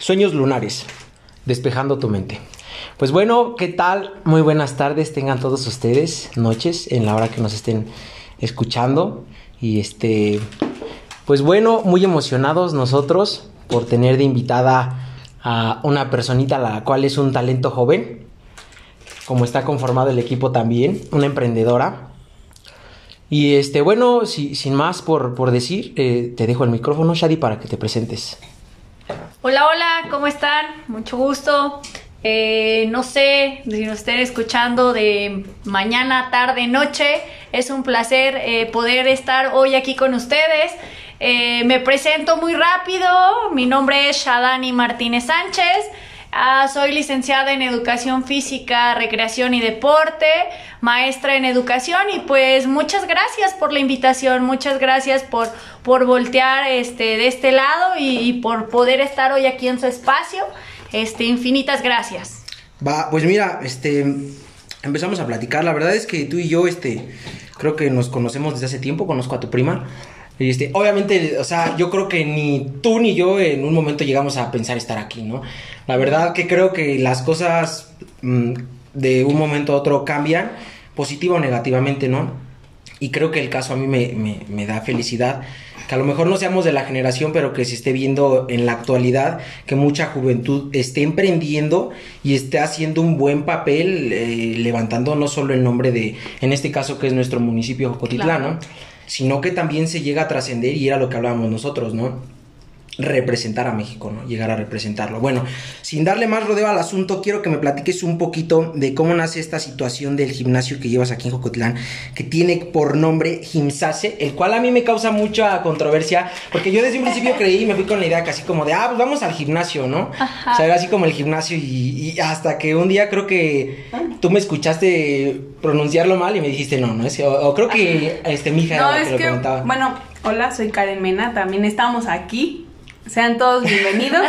Sueños lunares, despejando tu mente. Pues bueno, ¿qué tal? Muy buenas tardes tengan todos ustedes, noches, en la hora que nos estén escuchando. Y este, pues bueno, muy emocionados nosotros por tener de invitada a una personita la cual es un talento joven, como está conformado el equipo también, una emprendedora. Y este, bueno, sin más por, por decir, eh, te dejo el micrófono, Shadi, para que te presentes. Hola, hola, ¿cómo están? Mucho gusto. Eh, no sé si nos estén escuchando de mañana, tarde, noche. Es un placer eh, poder estar hoy aquí con ustedes. Eh, me presento muy rápido. Mi nombre es Shadani Martínez Sánchez. Ah, soy licenciada en Educación Física, Recreación y Deporte, maestra en Educación y pues muchas gracias por la invitación, muchas gracias por, por voltear este, de este lado y, por poder estar hoy aquí en su espacio. Este, infinitas gracias. Va, pues mira, este, empezamos a platicar. La verdad es que tú y yo, este, creo que nos conocemos desde hace tiempo, conozco a tu prima. Este, obviamente, o sea, yo creo que ni tú ni yo en un momento llegamos a pensar estar aquí, ¿no? La verdad que creo que las cosas mm, de un momento a otro cambian, positivo o negativamente, ¿no? Y creo que el caso a mí me, me, da felicidad, que a lo mejor no seamos de la generación, pero que se esté viendo en la actualidad que mucha juventud esté emprendiendo y esté haciendo un buen papel, eh, levantando no solo el nombre de, en este caso que es nuestro municipio Jocotitlán, ¿no? Sino que también se llega a trascender y era lo que hablábamos nosotros, ¿no? Representar a México, ¿no? Llegar a representarlo. Bueno, sin darle más rodeo al asunto, quiero que me platiques un poquito de cómo nace esta situación del gimnasio que llevas aquí en Jocotlán, que tiene por nombre Gimsase, el cual a mí me causa mucha controversia, porque yo desde un principio creí y me fui con la idea casi como de, ah, pues vamos al gimnasio, ¿no? O sea, era así como el gimnasio y, hasta que un día creo que tú me escuchaste pronunciarlo mal y me dijiste, no, no es, o, creo que este, mi hija no, es que, Bueno, hola, soy Karen Mena, también estamos aquí sean todos bienvenidos.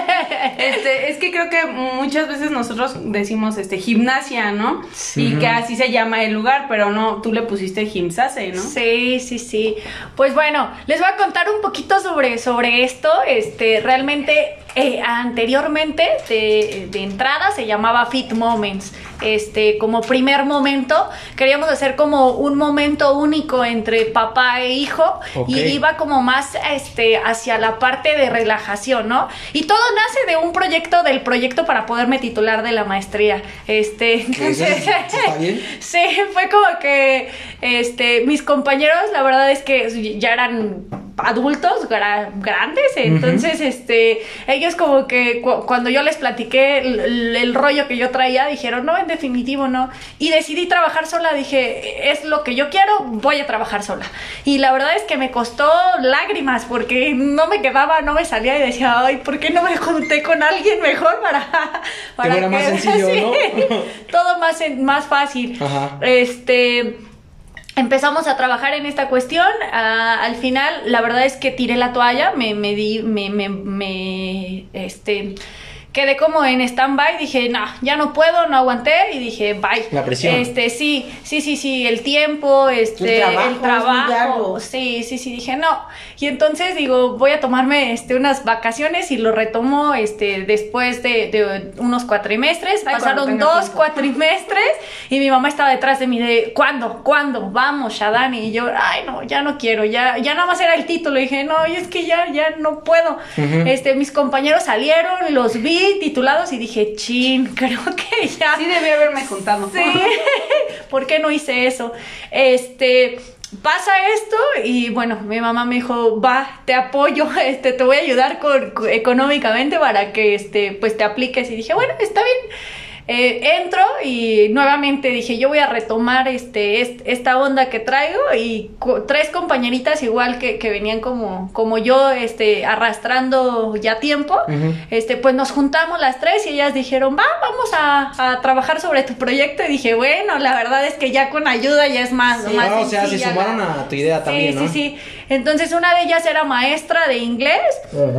este, es que creo que muchas veces nosotros decimos este gimnasia, ¿no? Y que así se llama el lugar, pero no, tú le pusiste gimsase, ¿no? Sí, sí, sí. Pues bueno, les voy a contar un poquito sobre, sobre esto. Este, realmente eh, anteriormente de, de, entrada se llamaba Fit Moments. Este, como primer momento, queríamos hacer como un momento único entre papá e hijo y iba como más este, hacia la parte de relajación, ¿no? Y todo nace de un proyecto, del proyecto para poderme titular de la maestría. Este, sí, fue como que este, mis compañeros, la verdad es que ya eran adultos grandes, entonces este ellos como que cuando yo les platiqué el, rollo que yo traía dijeron, "No, en definitivo no." Y decidí trabajar sola, dije, "Es lo que yo quiero, voy a trabajar sola." Y la verdad es que me costó lágrimas porque no me quedaba, no me salía y decía, "Ay, ¿por qué no me junté con alguien mejor para para que, más sencillo, ¿no? todo más más fácil." Este empezamos a trabajar en esta cuestión. Ah, al final, la verdad es que tiré la toalla, me, me di, me, me, me, este, quedé como en stand-by, dije, no, ya no puedo, no aguanté y dije, bye. La presión. Este, sí, sí, sí, sí, el tiempo, este, el trabajo, sí, sí, sí, dije, no. Y entonces digo, voy a tomarme este, unas vacaciones y lo retomo este, después de, unos cuatrimestres. Pasaron dos cuatrimestres y mi mamá estaba detrás de mí de, ¿cuándo? ¿Cuándo? Vamos, Shadani. Y yo, ay, no, ya no quiero, ya, ya nada más era el título. Y dije, no, y es que ya, ya no puedo. Este, mis compañeros salieron, los vi titulados y dije, chin, creo que ya. Sí, debí haberme juntado. Sí, ¿por qué no hice eso? Este, pasa esto y bueno, mi mamá me dijo, va, te apoyo, este, te voy a ayudar con, económicamente para que, este, pues te apliques. Y dije, bueno, está bien. Eh, entro y nuevamente dije, yo voy a retomar este, esta onda que traigo y tres compañeritas igual que, venían como, como yo este, arrastrando ya tiempo, este, pues nos juntamos las tres y ellas dijeron, va, vamos a, trabajar sobre tu proyecto y dije, bueno, la verdad es que ya con ayuda ya es más, o sea, se sumaron a tu idea también, Sí, sí, sí. Entonces una de ellas era maestra de inglés,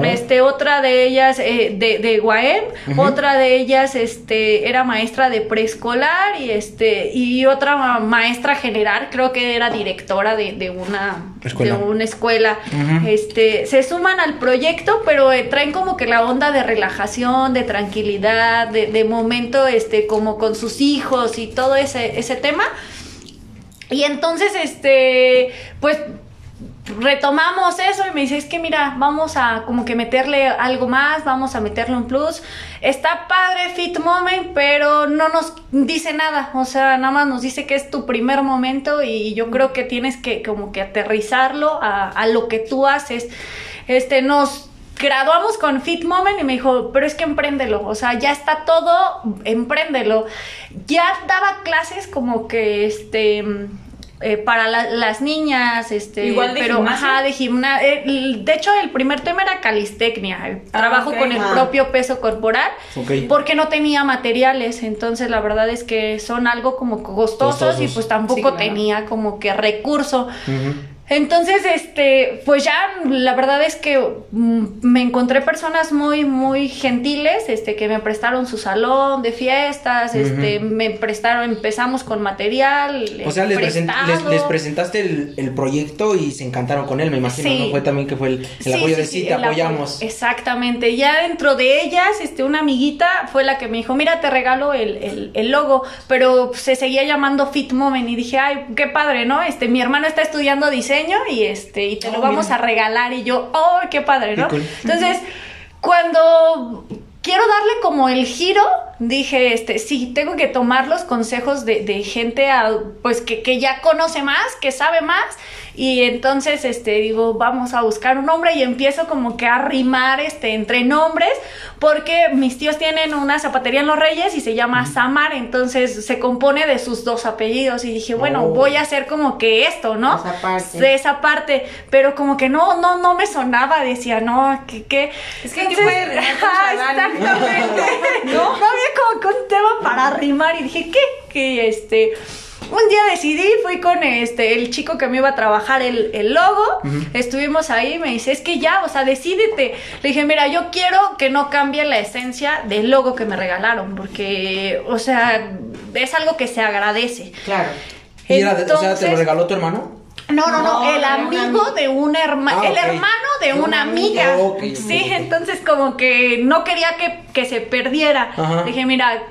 este, otra de ellas eh, de, de UAM, otra de ellas este, era maestra de preescolar y, este, y otra ma- maestra general, creo que era directora de, de una Escuela. de una escuela. este, se suman al proyecto, pero eh, traen como que la onda de relajación, de tranquilidad, de, de momento este, como con sus hijos y todo ese, ese tema. Y entonces, este, pues retomamos eso y me dice, es que mira, vamos a como que meterle algo más, vamos a meterle un plus. Está padre Fit Moment, pero no nos dice nada, o sea, nada más nos dice que es tu primer momento y yo creo que tienes que como que aterrizarlo a, a lo que tú haces. Este, nos graduamos con Fit Moment y me dijo, pero es que empréndelo, o sea, ya está todo, empréndelo. Ya daba clases como que, este, eh, para la- las niñas, este, Igual de pero, gimnasia. ajá, de gimnasia. de hecho, el primer tema era calistecnia, el Ah, trabajo con el Ah. propio peso corporal, porque no tenía materiales, entonces la verdad es que son algo como costosos, Costosos. y pues tampoco Sí, claro. tenía como que recurso. Entonces, este, pues ya la verdad es que mm, me encontré personas muy, muy gentiles, este, que me prestaron su salón de fiestas, este, me prestaron, empezamos con material. O sea, les, les, les presentaste el, el proyecto y se encantaron con él, me imagino, Sí. ¿no? Fue también que fue el, el apoyo de sí, te apoyo. apoyamos. Exactamente. Ya dentro de ellas, este, una amiguita fue la que me dijo, mira, te regalo el, el- el logo, pero se seguía llamando Fit Moment y dije, ay, qué padre, ¿no? Este, mi hermano está estudiando diseño y este, y te lo Oh, vamos mira. a regalar y yo, oh, qué padre, ¿no? Qué cool. Entonces, cuando quiero darle como el giro, dije, este, sí, tengo que tomar los consejos de, de gente a- pues que, que ya conoce más, que sabe más, y entonces este digo, vamos a buscar un nombre y empiezo como que a rimar este entre nombres, porque mis tíos tienen una zapatería en Los Reyes y se llama Samar, entonces se compone de sus dos apellidos y dije, bueno, Oh. voy a hacer como que esto, ¿no? Esa parte. De esa parte, pero como que no, no, no me sonaba, decía, no, que, que... Es que, ¿qué puede rimar con Ajá, Shadani? exactamente. no, no había como que un tema para rimar y dije, ¿qué? Que este... Un día decidí, fui con este el chico que me iba a trabajar el, el logo, estuvimos ahí, me dice, es que ya, o sea, decídete. Le dije, mira, yo quiero que no cambie la esencia del logo que me regalaron, porque, o sea, es algo que se agradece. Claro. Y era de- o sea, ¿te lo regaló tu hermano? No, no, no, No, el amigo de una hermana, Ah, el ok. hermano de una una amiga. amiga. Ok, ok, sí, ok. entonces como que no quería que, que se perdiera. Ajá. Dije, mira,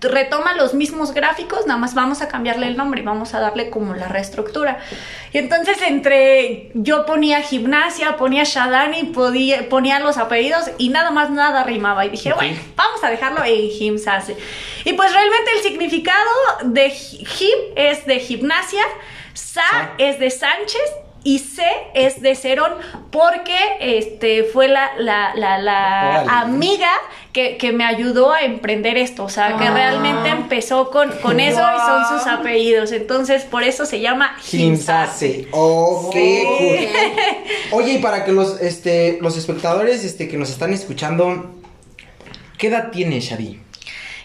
retoma los mismos gráficos, nada más vamos a cambiarle el nombre y vamos a darle como la reestructura. Y entonces entre yo ponía gimnasia, ponía Shadani, podía, ponía los apellidos y nada más nada rimaba. Y dije, Ok. bueno, vamos a dejarlo en Gimsase. Y pues realmente el significado de gi- Gim es de gimnasia, Sa Sa. es de Sánchez y C es de Cerón porque este fue la, la, la, amiga que, que me ayudó a emprender esto, o sea, que Ah. realmente empezó con, con eso y son sus apellidos, entonces por eso se llama. Gimsase. Ok, Sí. cool. Oye, y para que los, este, los espectadores este, que nos están escuchando, ¿qué edad tienes, Shadi?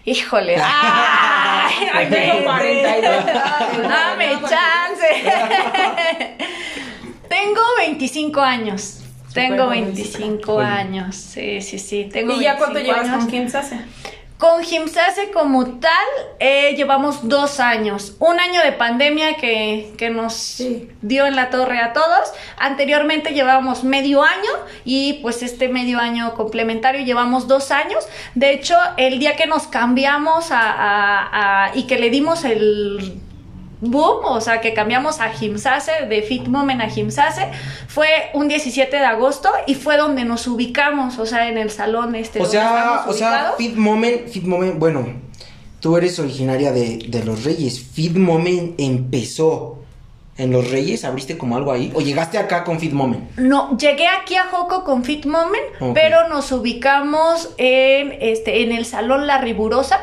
Híjole, ay, ay, Tengo 42. Dame chance. Tengo 25 años. Tengo Súper 25 Oye. años. Sí, sí, sí. Tengo ¿Y ya cuánto 25 llevas años. con Kim Sase? Con Gimsase como tal, eh, llevamos dos años. Un año de pandemia que, que nos Sí. dio en la torre a todos. Anteriormente llevábamos medio año y pues este medio año complementario llevamos dos años. De hecho, el día que nos cambiamos a, a- a- y que le dimos el boom, o sea, que cambiamos a Gimsase, de Fit Moment a Gimsase, fue un 17 de agosto y fue donde nos ubicamos, o sea, en el salón este. O sea, o sea. Fit Moment, Fit Moment, bueno, tú eres originaria de, de Los Reyes. Fit Moment empezó en Los Reyes, ¿abriste como algo ahí? ¿O llegaste acá con Fit Moment? No, llegué aquí a Joco con Fit Moment, pero nos ubicamos en este en el salón La Rigurosa,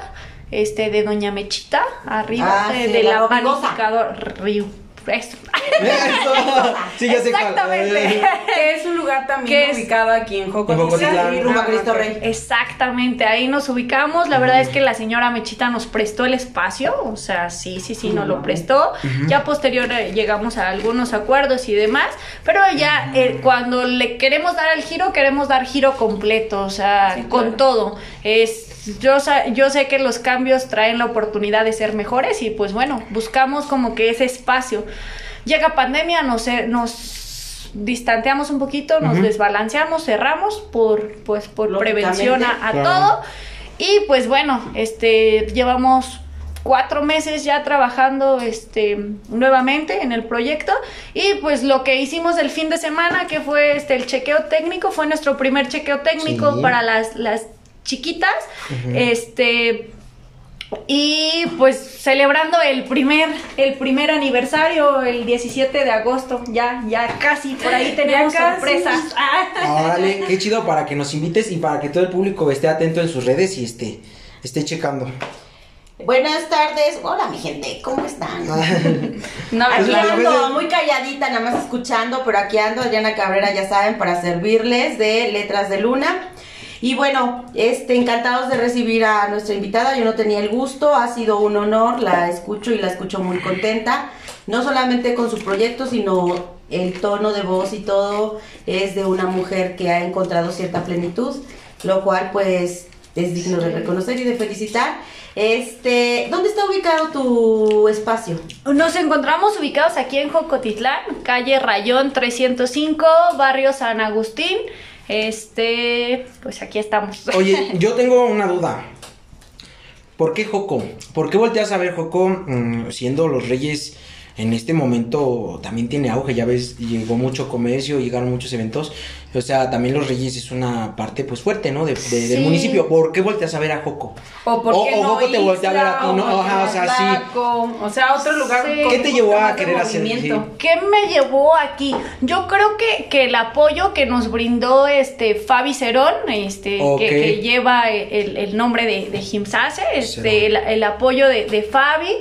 este de Doña Mechita, arriba Ah, de, sí, de la la panificador Río. eso. Eso. Sí, ya sé cuál. Exactamente. Que es un lugar también es- ubicado aquí en En Jocotitlán. Cristo. Rey. Exactamente, ahí nos ubicamos. La verdad es que la señora Mechita nos prestó el espacio, o sea, sí, sí, sí, nos lo prestó. Ya posterior eh, llegamos a algunos acuerdos y demás, pero ya eh, cuando le queremos dar el giro, queremos dar giro completo, o sea, Sí, con claro. todo. Es, yo, sa- yo sé que los cambios traen la oportunidad de ser mejores y pues bueno, buscamos como que ese espacio. Llega pandemia, nos, eh, nos distanteamos un poquito, nos desbalanceamos, cerramos por, pues, por prevención a, a Claro. todo. Y pues bueno, este, llevamos cuatro meses ya trabajando este nuevamente en el proyecto y pues lo que hicimos el fin de semana que fue este el chequeo técnico fue nuestro primer chequeo técnico Sí. para las las chiquitas este y pues celebrando el primer el primer aniversario el 17 de agosto ya ya casi por ahí tenemos casi. sorpresas Ah. Órale, qué chido para que nos invites y para que todo el público esté atento en sus redes y esté, esté checando. Buenas tardes. Hola, mi gente. ¿Cómo están? No, Aquí Pues, ando veces- muy calladita, nada más escuchando, pero aquí ando Adriana Cabrera, ya saben, para servirles de Letras de Luna. Y bueno, este, encantados de recibir a nuestra invitada. Yo no tenía el gusto, ha sido un honor, la escucho y la escucho muy contenta. No solamente con su proyecto, sino el tono de voz y todo es de una mujer que ha encontrado cierta plenitud, lo cual pues es digno de reconocer y de felicitar. Este, ¿dónde está ubicado tu espacio? Nos encontramos ubicados aquí en Jocotitlán, calle Rayón 305, barrio San Agustín. Este, pues aquí estamos. Oye, yo tengo una duda. ¿Por qué Joco? ¿Por qué volteas a ver Joco mm, siendo los reyes en este momento también tiene auge? Ya ves, llegó mucho comercio, llegaron muchos eventos. O sea, también los reyes es una parte pues fuerte, ¿no? De, de- Del municipio. ¿Por qué volteas a ver a Joco? O por qué o no Joco te voltea a ver a ti, ¿no? o Ajá, o sea, sí. O sea, otro lugar Sí. con ¿Qué te llevó a querer hacer- sí. ¿Qué me llevó aquí? Yo creo que, que el apoyo que nos brindó este Fabi Cerón, este, que, que lleva el, el nombre de, de Jimsase, este, el, el apoyo de, de Fabi,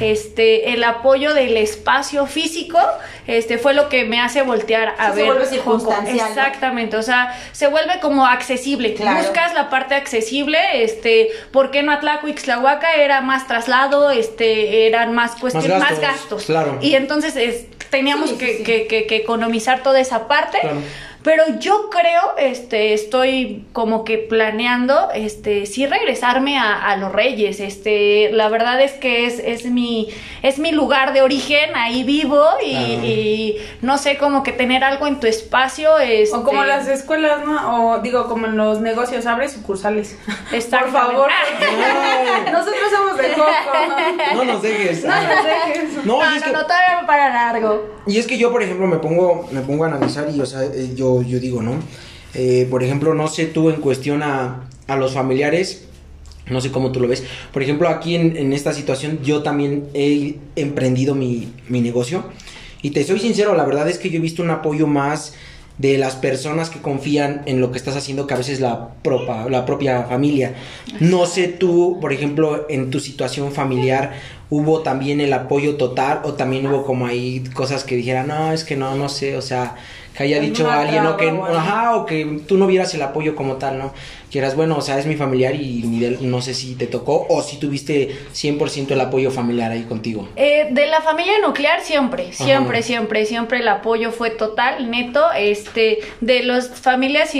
este, el apoyo del espacio físico, este, fue lo que me hace voltear a Sí, se ver. vuelve Joco. circunstancial, ¿no? Exactamente, o sea, se vuelve como accesible. Claro. Buscas la parte accesible, este, ¿por qué no Atlaco Ixtlahuaca era más traslado, este, eran más cuestiones, más gastos, gastos? claro. Y entonces es- teníamos Sí, sí, que, sí. que- que- que economizar toda esa parte. Claro. Pero yo creo, este, estoy como que planeando, este, sí regresarme a, a los Reyes. Este, la verdad es que es, es mi, es mi lugar de origen, ahí vivo y, no sé, como que tener algo en tu espacio. Este, O como las escuelas, ¿no? O digo, como en los negocios, abre sucursales. Por favor. No. Nosotros somos de Coco. No nos dejes. No nos dejes. No, No, no, que- no, todavía para largo. Y es que yo, por ejemplo, me pongo, me pongo a analizar y, o sea, eh, yo, yo digo, ¿no? Eh, por ejemplo, no sé tú en cuestión a, a los familiares, no sé cómo tú lo ves. Por ejemplo, aquí en, en esta situación yo también he emprendido mi, mi negocio. Y te soy sincero, la verdad es que yo he visto un apoyo más de las personas que confían en lo que estás haciendo que a veces la, propa- la propia familia. No sé tú, por ejemplo, en tu situación familiar, hubo también el apoyo total o también hubo como ahí cosas que dijeran, no, es que no, no sé, o sea, que haya dicho Alguna alguien o que, ajá, o que tú no vieras el apoyo como tal, ¿no? Que eras, bueno, o sea, es mi familiar y ni de- no sé si te tocó o si tuviste 100% el apoyo familiar ahí contigo. Eh, de la familia nuclear siempre, siempre, Ajá. siempre, siempre el apoyo fue total, neto, este, de las familias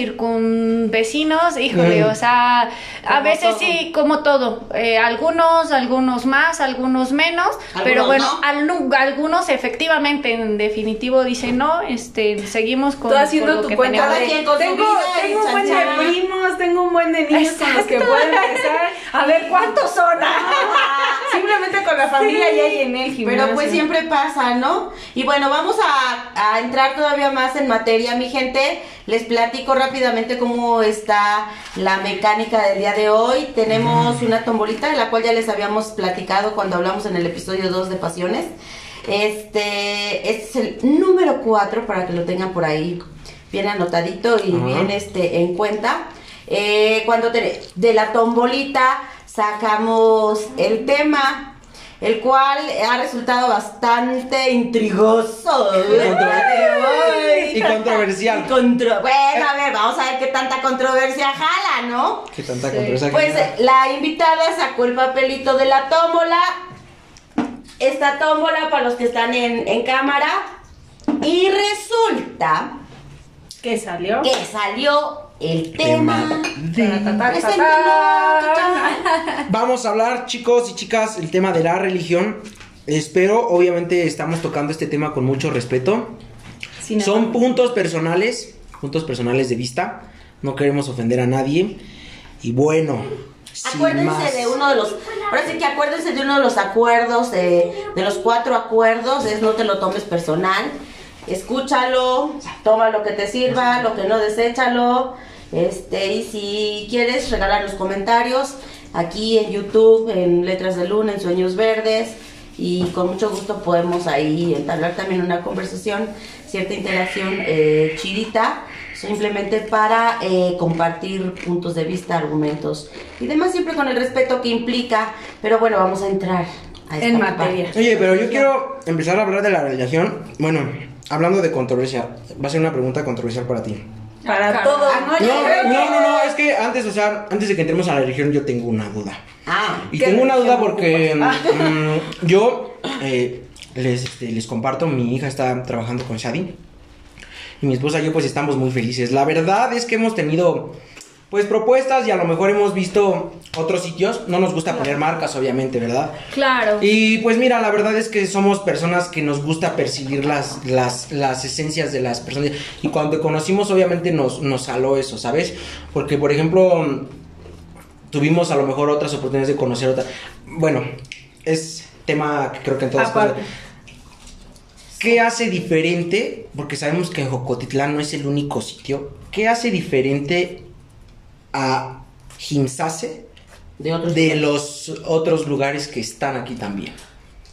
circunvecinos, híjole, Mm. o sea, a Como veces todo. sí, como todo, eh, algunos, algunos más, algunos menos, pero bueno, no. alnu- algunos efectivamente, en definitivo dicen no, este, seguimos con, Tú con haciendo lo tu que cuenta tenemos. De tengo, tengo un buen de chanchan. primos, tengo un buen de niños con los que puedo empezar. A ver cuántos son. Simplemente con la familia ya llené el gimnasio. Pero pues siempre pasa, ¿no? Y bueno, vamos a, a entrar todavía más en materia, mi gente. Les platico rápidamente cómo está la mecánica del día de hoy. Tenemos una tombolita de la cual ya les habíamos platicado cuando hablamos en el episodio 2 de Pasiones. Este, este es el número 4 para que lo tengan por ahí bien anotadito y bien este en cuenta. Eh, cuando te- de la tombolita sacamos el tema. el cual ha resultado bastante intrigoso. Y controversial. Y contro- bueno, a ver, vamos a ver qué tanta controversia jala, ¿no? Qué tanta controversia. Pues la invitada sacó el papelito de la tómbola. Esta tómbola para los que están en, en cámara. Y resulta ¿Qué salió? que salió el tema. Ta, Es el tema. Vamos a hablar, chicos y chicas, el tema de la religión. Espero, obviamente, estamos tocando este tema con mucho respeto. Sin Son puntos personales, puntos personales de vista. No queremos ofender a nadie. Y bueno, sin Acuérdense más. de uno de los. Ahora sí que acuérdense de uno de los acuerdos, de, de los cuatro acuerdos. Es no te lo tomes personal. Escúchalo, toma lo que te sirva, lo que no, deséchalo. Este, y si quieres, regalar los comentarios aquí en YouTube, en Letras de Luna, en Sueños Verdes. Y con mucho gusto podemos ahí entablar también una conversación, cierta interacción eh, chidita, simplemente para eh, compartir puntos de vista, argumentos y demás, siempre con el respeto que implica. Pero bueno, vamos a entrar a esta En materia. Oye, pero yo quiero empezar a hablar de la religión. Bueno, hablando de controversia, va a ser una pregunta controversial para ti. Para todos. Ah, no, ¿no? No, es que antes, o sea, antes de que entremos a la religión, yo tengo una duda. Ah, Y ¿Qué tengo una duda porque ocupas? mm, yo eh, les, este, les comparto, mi hija está trabajando con Shadi. Y mi esposa y yo pues estamos muy felices. La verdad es que hemos tenido pues propuestas y a lo mejor hemos visto otros sitios. No nos gusta poner marcas, obviamente, ¿verdad? Claro. Y pues mira, la verdad es que somos personas que nos gusta percibir las, las, las esencias de las personas. Y cuando te conocimos, obviamente nos, nos saló eso, ¿sabes? Porque, por ejemplo, tuvimos a lo mejor otras oportunidades de conocer otra. Bueno, es tema que creo que en todas partes. ¿Qué hace diferente? Porque sabemos que Jocotitlán no es el único sitio. ¿Qué hace diferente a Jimsase de otros. de los otros lugares que están aquí también?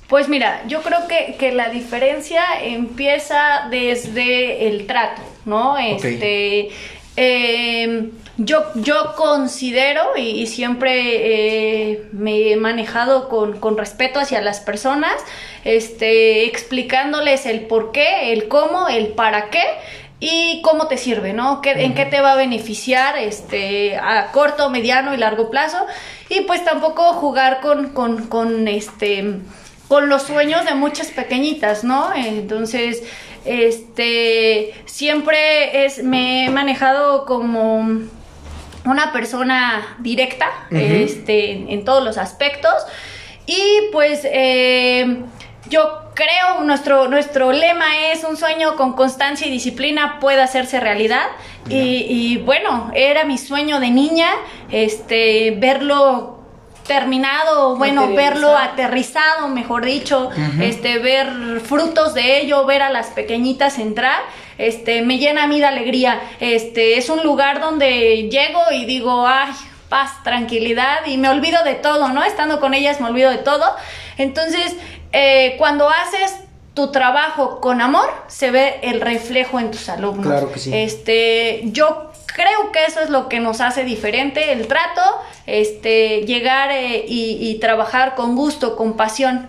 Pues mira, yo creo que, que la diferencia empieza desde el trato, ¿no? Este, eh, yo, yo considero y, y siempre eh, me he manejado con, con respeto hacia las personas, este, explicándoles el por qué, el cómo, el para qué y cómo te sirve, ¿no? ¿Qué- ¿En qué te va a beneficiar este, a corto, mediano y largo plazo? Y pues tampoco jugar con, con, con este con los sueños de muchas pequeñitas, ¿no? Entonces, este, siempre es, me he manejado como una persona directa, este, en, en todos los aspectos. Y pues eh, yo creo, nuestro, nuestro lema es un sueño con constancia y disciplina puede hacerse realidad. Y, y bueno, era mi sueño de niña, este, verlo terminado, bueno, verlo aterrizado, mejor dicho, este, ver frutos de ello, ver a las pequeñitas entrar, este, me llena a mí de alegría. Este, es un lugar donde llego y digo, ay, paz, tranquilidad, y me olvido de todo, ¿no? Estando con ellas me olvido de todo. Entonces, eh, cuando haces tu trabajo con amor, se ve el reflejo en tus alumnos. Claro que sí. Este, yo creo que eso es lo que nos hace diferente, el trato, este, llegar eh, y, y trabajar con gusto, con pasión.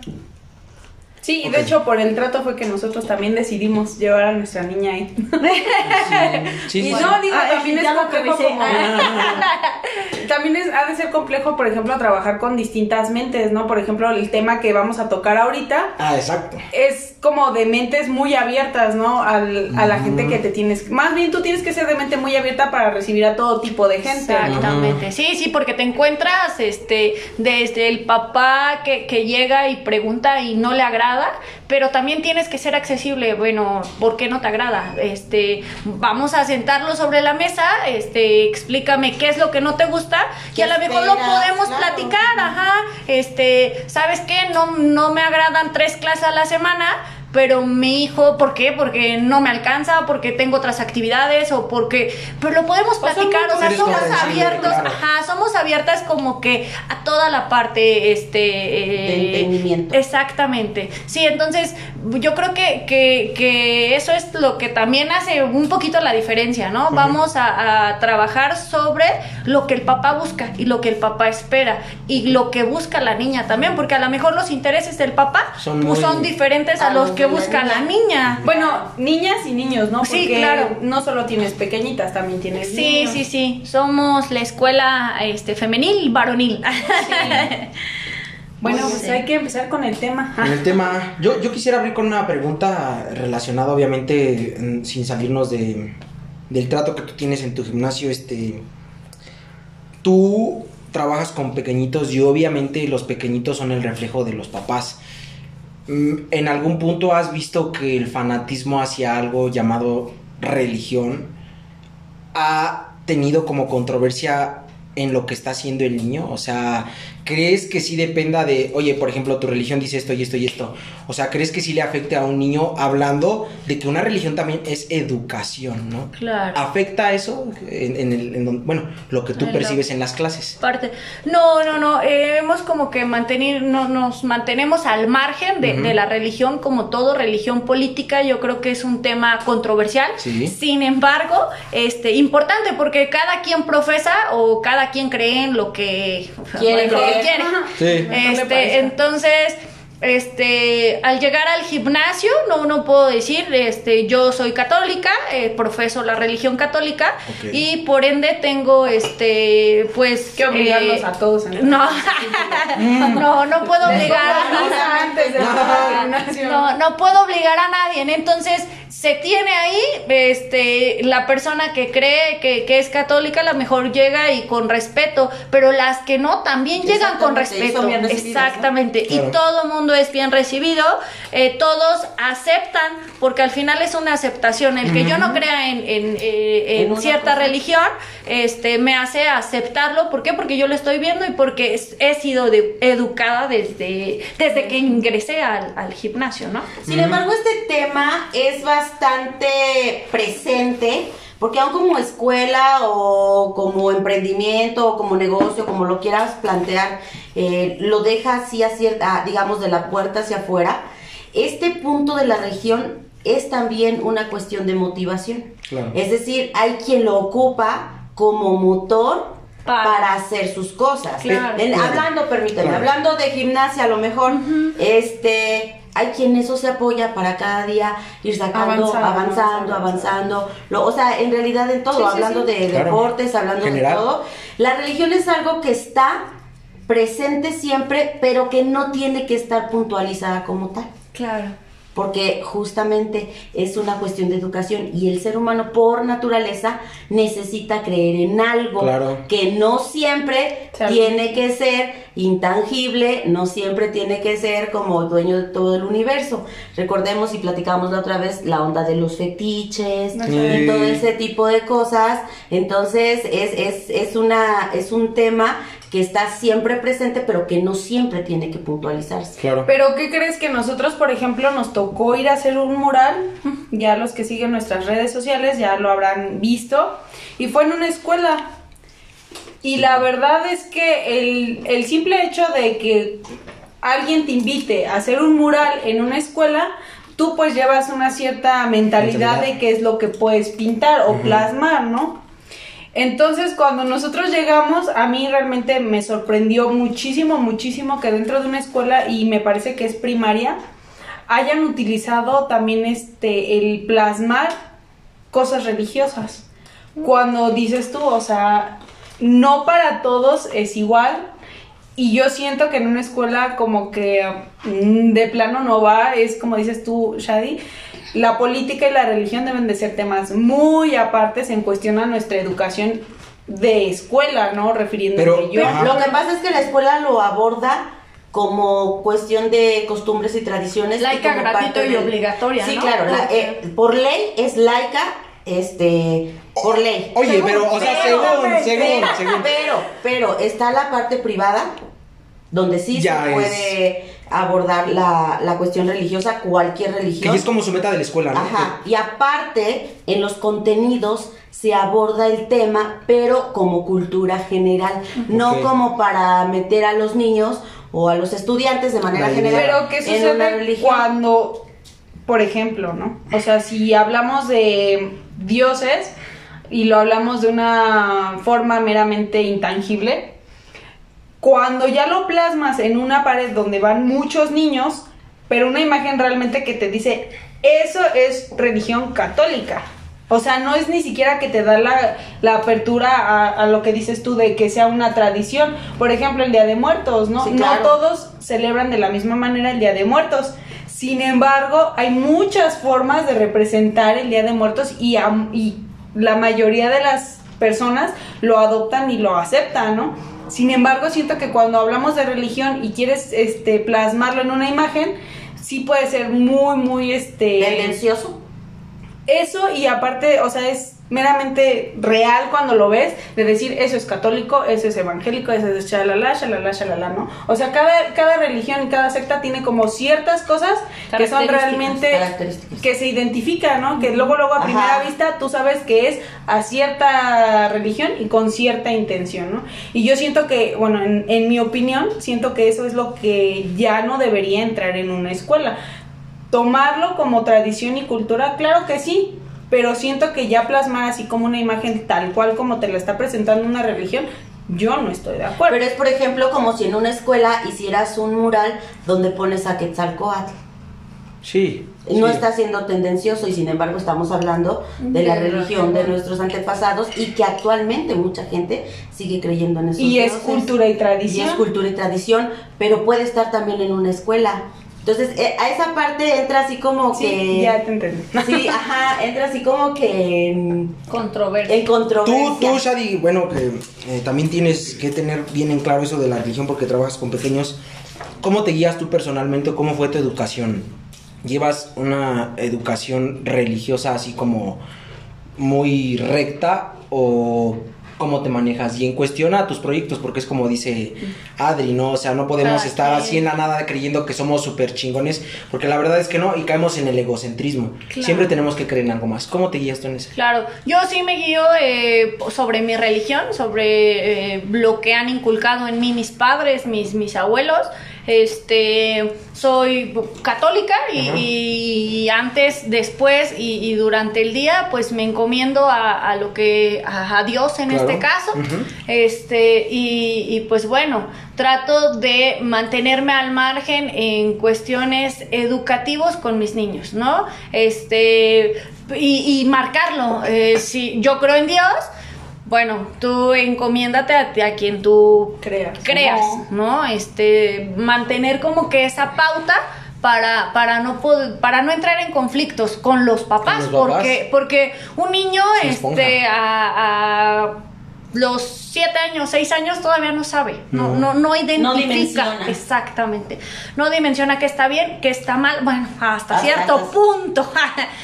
Sí, y de hecho por el trato fue que nosotros también decidimos llevar a nuestra niña ahí. Sí, y sí, no, sí. digo, Ay, también es complejo como... también es, ha de ser complejo, por ejemplo, trabajar con distintas mentes, ¿no? Por ejemplo, el tema que vamos a tocar ahorita Ah, exacto. es como de mentes muy abiertas, ¿no? Al- a la gente que te tienes... Más bien tú tienes que ser de mente muy abierta para recibir a todo tipo de gente. ¿no? Exactamente. Sí, sí, porque te encuentras este desde el papá que, que llega y pregunta y no le agrada, pero también tienes que ser accesible. Bueno, ¿por qué no te agrada? Este, vamos a sentarlo sobre la mesa, este, explícame qué es lo que no te gusta y ¿Qué a lo mejor lo podemos Claro. platicar, ajá. Este, ¿sabes qué? No, no me agradan tres clases a la semana. Pero mi hijo, ¿por qué? Porque no me alcanza, porque tengo otras actividades o porque... Pero lo podemos platicar, o sea, somos abiertos, claro. ajá, somos abiertas como que a toda la parte, este... De eh, entendimiento. Exactamente. Sí, entonces yo creo que, que, que, eso es lo que también hace un poquito la diferencia, ¿no? Vamos a, a, trabajar sobre lo que el papá busca y lo que el papá espera y lo que busca la niña también, porque a lo mejor los intereses del papá son, pues, son diferentes a, a los que busca la niña. la niña. Bueno, niñas y niños, ¿no? Porque sí, claro. No solo tienes pequeñitas, también tienes sí, niños. Sí, sí, sí. Somos la escuela este, femenil varonil. Sí. Bueno, pues hay que empezar con el tema. Con el tema, yo, yo quisiera abrir con una pregunta relacionada, obviamente, sin salirnos de, del trato que tú tienes en tu gimnasio. Este, tú trabajas con pequeñitos y obviamente los pequeñitos son el reflejo de los papás. ¿En algún punto has visto que el fanatismo hacia algo llamado religión ha tenido como controversia en lo que está haciendo el niño? O sea, ¿crees que sí dependa de, oye, por ejemplo, tu religión dice esto y esto y esto? O sea, ¿crees que sí le afecte a un niño hablando de que una religión también es educación, ¿no? Claro. ¿Afecta eso en, en el, en, bueno, lo que tú en percibes lo, en las clases? Parte. No, no, no, eh, hemos como que mantener, no, nos mantenemos al margen de, uh -huh. de, la religión, como todo, religión política, yo creo que es un tema controversial. Sí. Sin embargo, este, importante porque cada quien profesa o cada quien cree en lo que quiere. Lo que quiere. Sí. Este, entonces, este, al llegar al gimnasio, no, no puedo decir, este, yo soy católica, eh, profeso la religión católica y por ende tengo, este, pues, Que obligarlos eh, a todos. no, no, no puedo obligar a nadie. No, no puedo obligar a nadie. Entonces, se tiene ahí, este, la persona que cree que, que es católica, a lo mejor llega y con respeto, pero las que no también llegan con respeto. bien recibidas, ¿no? Exactamente. Claro. Y todo mundo es bien recibido, eh, todos aceptan, porque al final es una aceptación. El que yo no crea en, en, eh, en En una cierta religión, este, me hace aceptarlo. ¿Por qué? Porque yo lo estoy viendo y porque es- he sido de- educada desde, desde que ingresé al, al gimnasio, ¿no? Sin embargo, este tema es bastante presente, porque aún como escuela o como emprendimiento o como negocio, como lo quieras plantear, eh, lo deja así, a cierta, digamos, de la puerta hacia afuera, este punto de la región es también una cuestión de motivación. Claro. Es decir, hay quien lo ocupa como motor Para- para, hacer sus cosas. Claro. En- Claro. Hablando, permíteme, Claro. hablando de gimnasia a lo mejor, este, hay quien eso se apoya para cada día ir sacando, avanzando, avanzando, lo, o sea, en realidad en todo, Sí, sí, hablando sí. de Claro. deportes, hablando General. de todo, la religión es algo que está presente siempre, pero que no tiene que estar puntualizada como tal Claro. Porque justamente es una cuestión de educación y el ser humano por naturaleza necesita creer en algo Claro. que no siempre Claro. tiene que ser intangible, no siempre tiene que ser como dueño de todo el universo. Recordemos y platicamos la otra vez la onda de los fetiches Sí. y todo ese tipo de cosas. Entonces es, es, es, una, es un tema que está siempre presente pero que no siempre tiene que puntualizarse. Claro. Pero ¿qué crees que nosotros, por ejemplo, nos tocó ir a hacer un mural? Ya los que siguen nuestras redes sociales ya lo habrán visto. Y fue en una escuela. Y la verdad es que el, el simple hecho de que alguien te invite a hacer un mural en una escuela, tú pues llevas una cierta mentalidad, Mentalidad. de qué es lo que puedes pintar o plasmar, ¿no? Entonces, cuando nosotros llegamos, a mí realmente me sorprendió muchísimo, muchísimo que dentro de una escuela, y me parece que es primaria, hayan utilizado también este el plasmar cosas religiosas. Cuando dices tú, o sea, no para todos es igual. Y yo siento que en una escuela como que mm, de plano no va, es como dices tú, Shadi, la política y la religión deben de ser temas muy apartes en cuestión a nuestra educación de escuela, ¿no? Refiriéndome Pero- yo. Ajá. Lo que pasa es que la escuela lo aborda como cuestión de costumbres y tradiciones. y Laica, como gratuito parte y de- obligatoria, Sí, ¿no? claro. la- eh, por ley es laica, este, por ley. Oye, pero, o sea, Pero, según, según, pero, según. pero, pero está la parte privada donde sí Ya se es- puede abordar la, la cuestión religiosa, cualquier Que religión. ya es como su meta de la escuela, ¿no? Ajá, y aparte, en los contenidos se aborda el tema, pero como cultura general, no como para meter a los niños o a los estudiantes de manera La general Pero ¿qué en una sucede cuando por ejemplo, ¿no? O sea, si hablamos de dioses y lo hablamos de una forma meramente intangible, cuando ya lo plasmas en una pared donde van muchos niños, pero una imagen realmente que te dice, eso es religión católica. O sea, no es ni siquiera que te da la, la apertura a, a lo que dices tú de que sea una tradición. Por ejemplo, el Día de Muertos, ¿no? Sí, No todos celebran de la misma manera el Día de Muertos. Sin embargo, hay muchas formas de representar el Día de Muertos y la mayoría de las personas lo adoptan y lo aceptan, ¿no? Sin embargo, siento que cuando hablamos de religión y quieres este plasmarlo en una imagen, sí puede ser muy, muy este Tendencioso. eso y aparte, o sea, es meramente real cuando lo ves, de decir eso es católico, eso es evangélico, eso es shalala, shalala, shalala, ¿no? O sea, cada, cada religión y cada secta tiene como ciertas cosas que son realmente que se identifican, ¿no? Que luego, luego a Ajá. primera vista tú sabes que es a cierta religión y con cierta intención, ¿no? Y yo siento que, bueno, en, en mi opinión, siento que eso es lo que ya no debería entrar en una escuela. Tomarlo como tradición y cultura, claro que sí, pero siento que ya plasmar así como una imagen tal cual como te la está presentando una religión, yo no estoy de acuerdo. Pero es, por ejemplo, como si en una escuela hicieras un mural donde pones a Quetzalcoatl. Sí. No sí. está siendo tendencioso y sin embargo estamos hablando de la De religión de nuestros antepasados y que actualmente mucha gente sigue creyendo en esos y es cultura y Y tradición. es cultura y tradición, pero puede estar también en una escuela. Entonces, eh, a esa parte entra así como Sí, que... ya te entendí. Sí, ajá, entra así como que en, Controversia. en controversia. Tú, tú, Shadi, bueno, que eh, también tienes que tener bien en claro eso de la religión porque trabajas con pequeños. ¿Cómo te guías tú personalmente o cómo fue tu educación? ¿Llevas una educación religiosa así como muy recta o cómo te manejas? Y en cuestión a tus proyectos, porque es como dice Adri, ¿no? O sea, no podemos Cada estar así en la nada creyendo que somos súper chingones, porque la verdad es que no, y caemos en el egocentrismo. Claro. Siempre tenemos que creer en algo más. ¿Cómo te guías tú en eso? Claro, yo sí me guío eh, sobre mi religión, sobre eh, lo que han inculcado en mí mis padres, mis, mis abuelos. Este, soy católica y, antes, después y, y durante el día, pues me encomiendo a, a lo que a, a Dios en Claro. este caso. Este, y, y, pues bueno, trato de mantenerme al margen en cuestiones educativos con mis niños, ¿no? Este, y, y marcarlo. eh, si yo creo en Dios, bueno, tú encomiéndate a, a quien tú Creas. creas, ¿no? Este, mantener como que esa pauta para, para no para no entrar en conflictos con los papás, Con los papás. porque porque un niño este a, a los siete años, seis años todavía no sabe, no, No. no, no identifica exactamente, no dimensiona qué está bien, qué está mal, bueno, hasta, Hasta cierto esas- punto,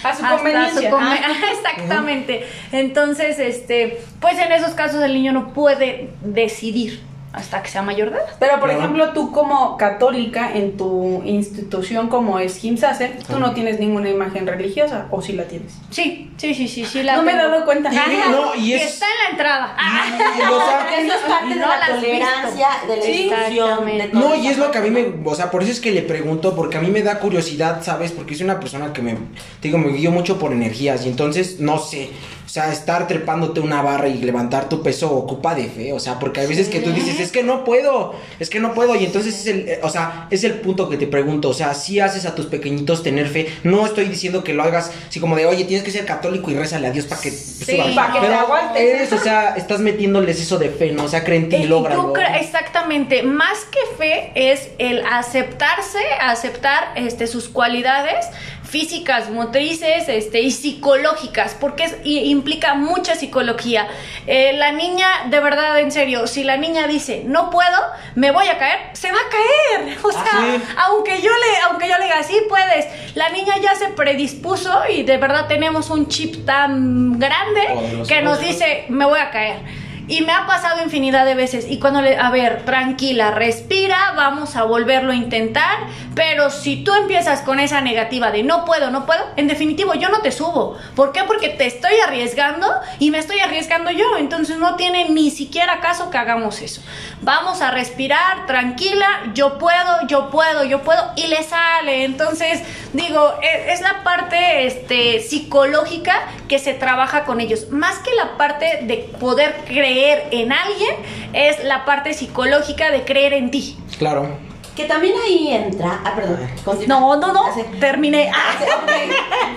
A su conveniencia. come- Ah. exactamente, entonces, este, pues en esos casos el niño no puede decidir hasta que sea mayor de edad. Pero, por Claro. ejemplo, tú como católica en tu institución como es Gimsase, tú no tienes ninguna imagen religiosa, o si la tienes. Sí, sí, sí, sí, sí. La No me he dado cuenta. Ajá, No, y es- está en la entrada. Y, o sea, Porque eso es parte de No la tolerancia, de la Sí, de todo No, y es lo que a mí me, o sea, por eso es que le pregunto, porque a mí me da curiosidad, ¿sabes? Porque soy una persona que me, te digo, me guío mucho por energías y entonces, no sé, o sea, estar trepándote una barra y levantar tu peso ocupa de fe, o sea, porque hay veces que tú dices, es que no puedo, es que no puedo, y entonces es el, o sea, es el punto que te pregunto, o sea, si haces a tus pequeñitos tener fe, no estoy diciendo que lo hagas así como de, oye, tienes que ser católico y rézale a Dios para que suba". para que te aguantes. o sea, estás metiéndoles eso de fe, ¿no? O sea, creen en ti lógralo. exactamente, más que fe es el aceptarse, aceptar este, sus cualidades físicas, motrices este, y psicológicas, porque es- y- implica mucha psicología. Eh, la niña, de verdad, en serio, si la niña dice, no puedo, me voy a caer, se va a caer. O sea, sí. aunque yo le, aunque yo le diga, sí puedes, la niña ya se predispuso y de verdad tenemos un chip tan grande que nos dice, me voy a caer. Y me ha pasado infinidad de veces. Y cuando le, a ver, tranquila, respira, vamos a volverlo a intentar. Pero si tú empiezas con esa negativa de no puedo, no puedo, en definitivo yo no te subo. ¿Por qué? Porque te estoy arriesgando y me estoy arriesgando yo. Entonces no tiene ni siquiera caso que hagamos eso. Vamos a respirar, tranquila, yo puedo, yo puedo, yo puedo. Y le sale. Entonces, digo, e, es, la parte este, psicológica que se trabaja con ellos. Más que la parte de poder creer en alguien, es la parte psicológica de creer en ti. Claro. Que también ahí entra. Ah, perdón. continúa. No, no, no. Así. Terminé. Ah.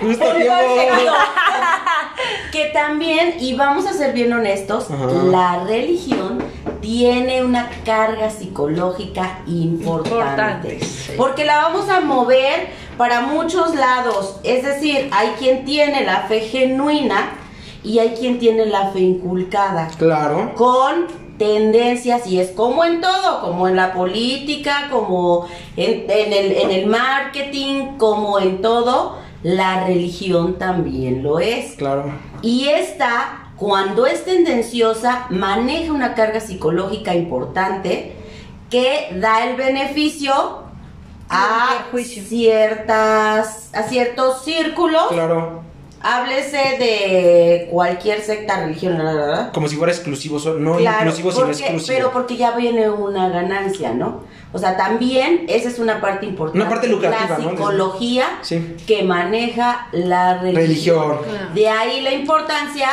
Justo que también, y vamos a ser bien honestos, Ajá. la religión tiene una carga psicológica importante. Importante, sí. Porque la vamos a mover para muchos lados. Es decir, hay quien tiene la fe genuina y hay quien tiene la fe inculcada Claro. con tendencias y es como en todo, como en la política, como en, en el, en el marketing, como en todo, la religión también lo es. Claro. Y esta, cuando es tendenciosa, maneja una carga psicológica importante que da el beneficio a ciertas a ciertos círculos. Claro. Háblese de cualquier secta, religión, la, Como si fuera exclusivo, no Claro, inclusivo, sino exclusivo. Pero porque ya viene una ganancia, ¿no? O sea, también esa es una parte importante. Una parte lucrativa, La ¿no? psicología Sí. que maneja la religión. De ahí la importancia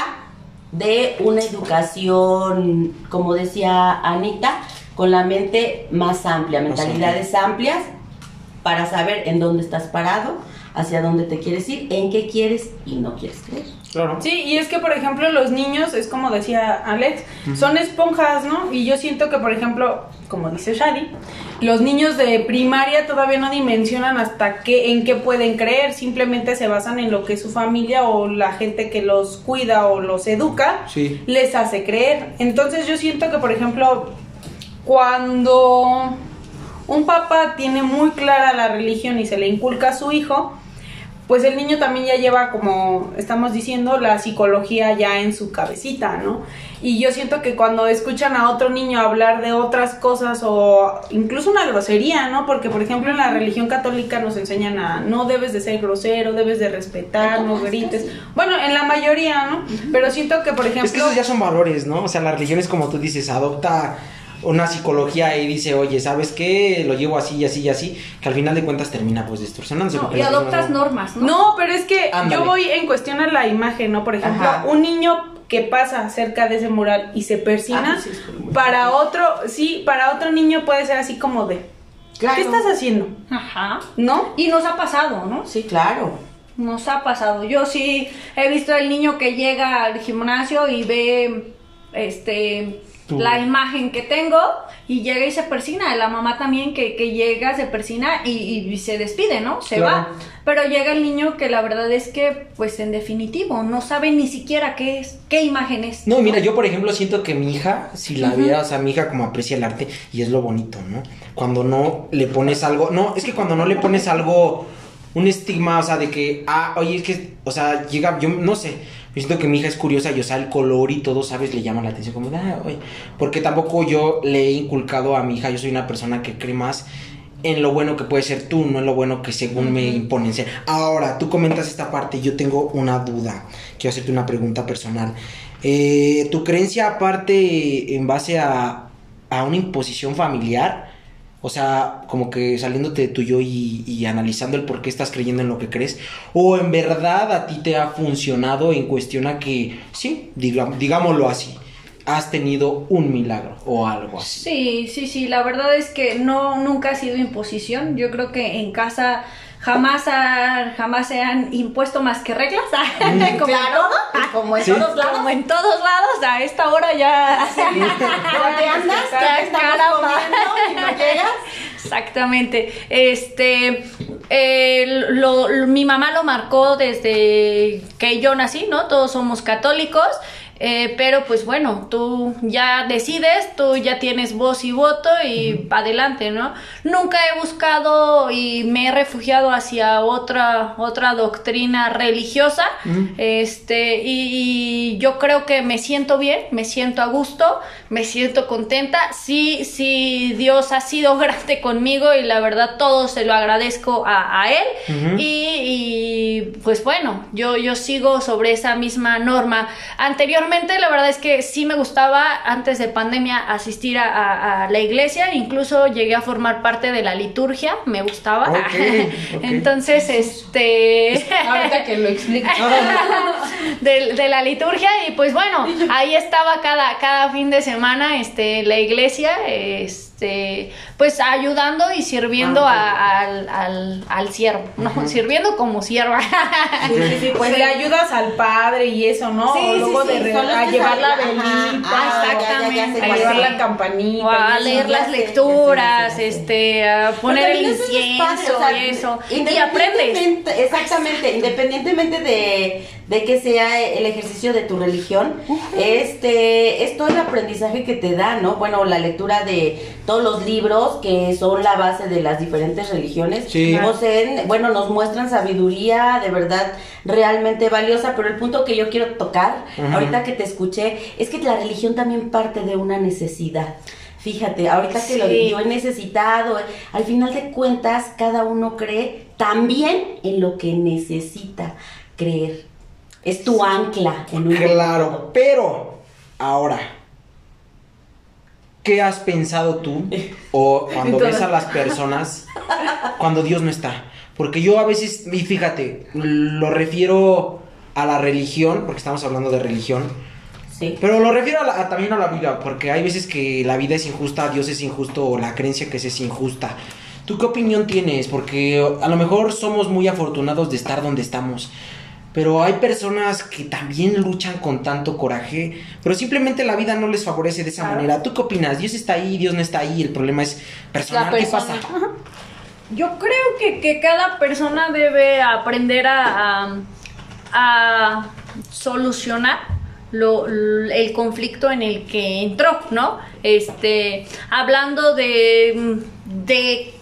de una educación, como decía Anita, con la mente más amplia, Más mentalidades amplias para saber en dónde estás parado, hacia dónde te quieres ir, en qué quieres y no quieres creer. Claro. Sí, y es que, por ejemplo, los niños, es como decía Alex, son esponjas, ¿no? Y yo siento que, por ejemplo, como dice Shadi, los niños de primaria todavía no dimensionan hasta qué, en qué pueden creer, simplemente se basan en lo que su familia o la gente que los cuida o los educa Sí. les hace creer. Entonces yo siento que, por ejemplo, cuando un papá tiene muy clara la religión y se le inculca a su hijo, pues el niño también ya lleva, como estamos diciendo, la psicología ya en su cabecita, ¿no? Y yo siento que cuando escuchan a otro niño hablar de otras cosas o incluso una grosería, ¿no? Porque, por ejemplo, en la religión católica nos enseñan a no debes de ser grosero, debes de respetar, no grites. Bueno, en la mayoría, ¿no? Pero siento que, por ejemplo... Es que esos ya son valores, ¿no? O sea, la religión es como tú dices, adopta una psicología y dice, oye, ¿sabes qué? Lo llevo así y así y así, que al final de cuentas termina pues distorsionándose. No, y adoptas no- normas, ¿no? No, pero es que Ándale. yo voy en cuestión a la imagen, ¿no? Por ejemplo, Ajá. un niño que pasa cerca de ese mural y se persina, Ah, sí, para otro, sí, para otro niño puede ser así como de, Claro. ¿qué estás haciendo? Ajá. ¿No? Y nos ha pasado, ¿no? Sí, claro. Nos ha pasado. Yo sí he visto al niño que llega al gimnasio y ve este Tú. la imagen que tengo y llega y se persina. La mamá también que, que llega, se persina y, y se despide, ¿no? Se Claro. va. Pero llega el niño que la verdad es que, pues en definitivo, no sabe ni siquiera qué es, qué imagen es. No, mira, yo por ejemplo siento que mi hija, si la viera, o sea, mi hija como aprecia el arte y es lo bonito, ¿no? Cuando no le pones algo, no, es que cuando no le pones algo, un estigma, o sea, de que, ah, oye, es que, o sea, llega, yo no sé, yo siento que mi hija es curiosa y, o sea, el color y todo, ¿sabes? Le llama la atención, como, ah, oye, porque tampoco yo le he inculcado a mi hija, yo soy una persona que cree más en lo bueno que puede ser tú, no en lo bueno que según me imponen ser. Ahora, tú comentas esta parte, yo tengo una duda. Quiero hacerte una pregunta personal. Eh, ¿Tu creencia aparte en base a, a una imposición familiar? O sea, como que saliéndote de tu yo y, analizando el por qué estás creyendo en lo que crees. O en verdad a ti te ha funcionado en cuestión a que, sí, digámoslo así, has tenido un milagro o algo así. Sí, sí, sí, la verdad es que no, nunca ha sido imposición. Yo creo que en casa jamás, ha- jamás se han impuesto más que reglas. como en claro, todo. como en Sí. todos lados. Como en todos lados, a esta hora ya. ¿Dónde andas? Ya, ¿Qué estamos caramba. comiendo y no llegas? Exactamente. Este, eh, lo- lo- mi mamá lo marcó desde que yo nací, ¿no? Todos somos católicos. Eh, pero pues bueno, tú ya decides, tú ya tienes voz y voto y adelante, ¿no? Nunca he buscado y me he refugiado hacia otra, otra doctrina religiosa, este, y, y yo creo que me siento bien, me siento a gusto, me siento contenta, sí, sí, Dios ha sido grande conmigo y la verdad todo se lo agradezco a, a Él, y, y, pues bueno, yo, yo sigo sobre esa misma norma. Anteriormente, la verdad es que sí me gustaba, antes de pandemia, asistir a, a- a la iglesia, incluso llegué a formar parte de la liturgia, me gustaba. Entonces, este... Ahorita que lo explique. de, de la liturgia y pues bueno, ahí estaba cada, cada fin de semana este, la iglesia, este, pues ayudando y sirviendo a- al, al, al siervo, ¿no? Sirviendo como sierva. Sí, sí, sí, Pues sí. le ayudas al padre y eso, ¿no? Sí, o luego sí, de re- a llevar la velita, ah, ya, ya, ya sé Exactamente. a llevar la campanita. O a leer las lecturas, este, a poner el incienso padre, o sea, y eso. Y aprendes. Exactamente, independientemente de, de que sea el ejercicio de tu religión, este, es todo el aprendizaje que te da, ¿no? Bueno, la lectura de todos los libros que son la base de las diferentes religiones, Sí. poseen, bueno, nos muestran sabiduría de verdad realmente valiosa, pero el punto que yo quiero tocar, ahorita que te escuché, es que la religión también parte de una necesidad. Fíjate, ahorita que lo yo he necesitado, al final de cuentas, cada uno cree también en lo que necesita creer. Es tu ancla en un Claro, pero ahora, ¿qué has pensado tú o cuando ves a las personas cuando Dios no está? Porque yo a veces, y fíjate, lo refiero a la religión, porque estamos hablando de religión, Sí. pero lo refiero a la- a- también a la vida, porque hay veces que la vida es injusta, Dios es injusto, o la creencia que es, es injusta. ¿Tú qué opinión tienes? Porque a lo mejor somos muy afortunados de estar donde estamos. Pero hay personas que también luchan con tanto coraje, pero simplemente la vida no les favorece de esa Claro. manera. ¿Tú qué opinas? Dios está ahí, Dios no está ahí, el problema es personal. ¿Qué pasa? Yo creo que, que cada persona debe aprender a, a- a solucionar lo- el conflicto en el que entró, ¿no? Este, hablando de, de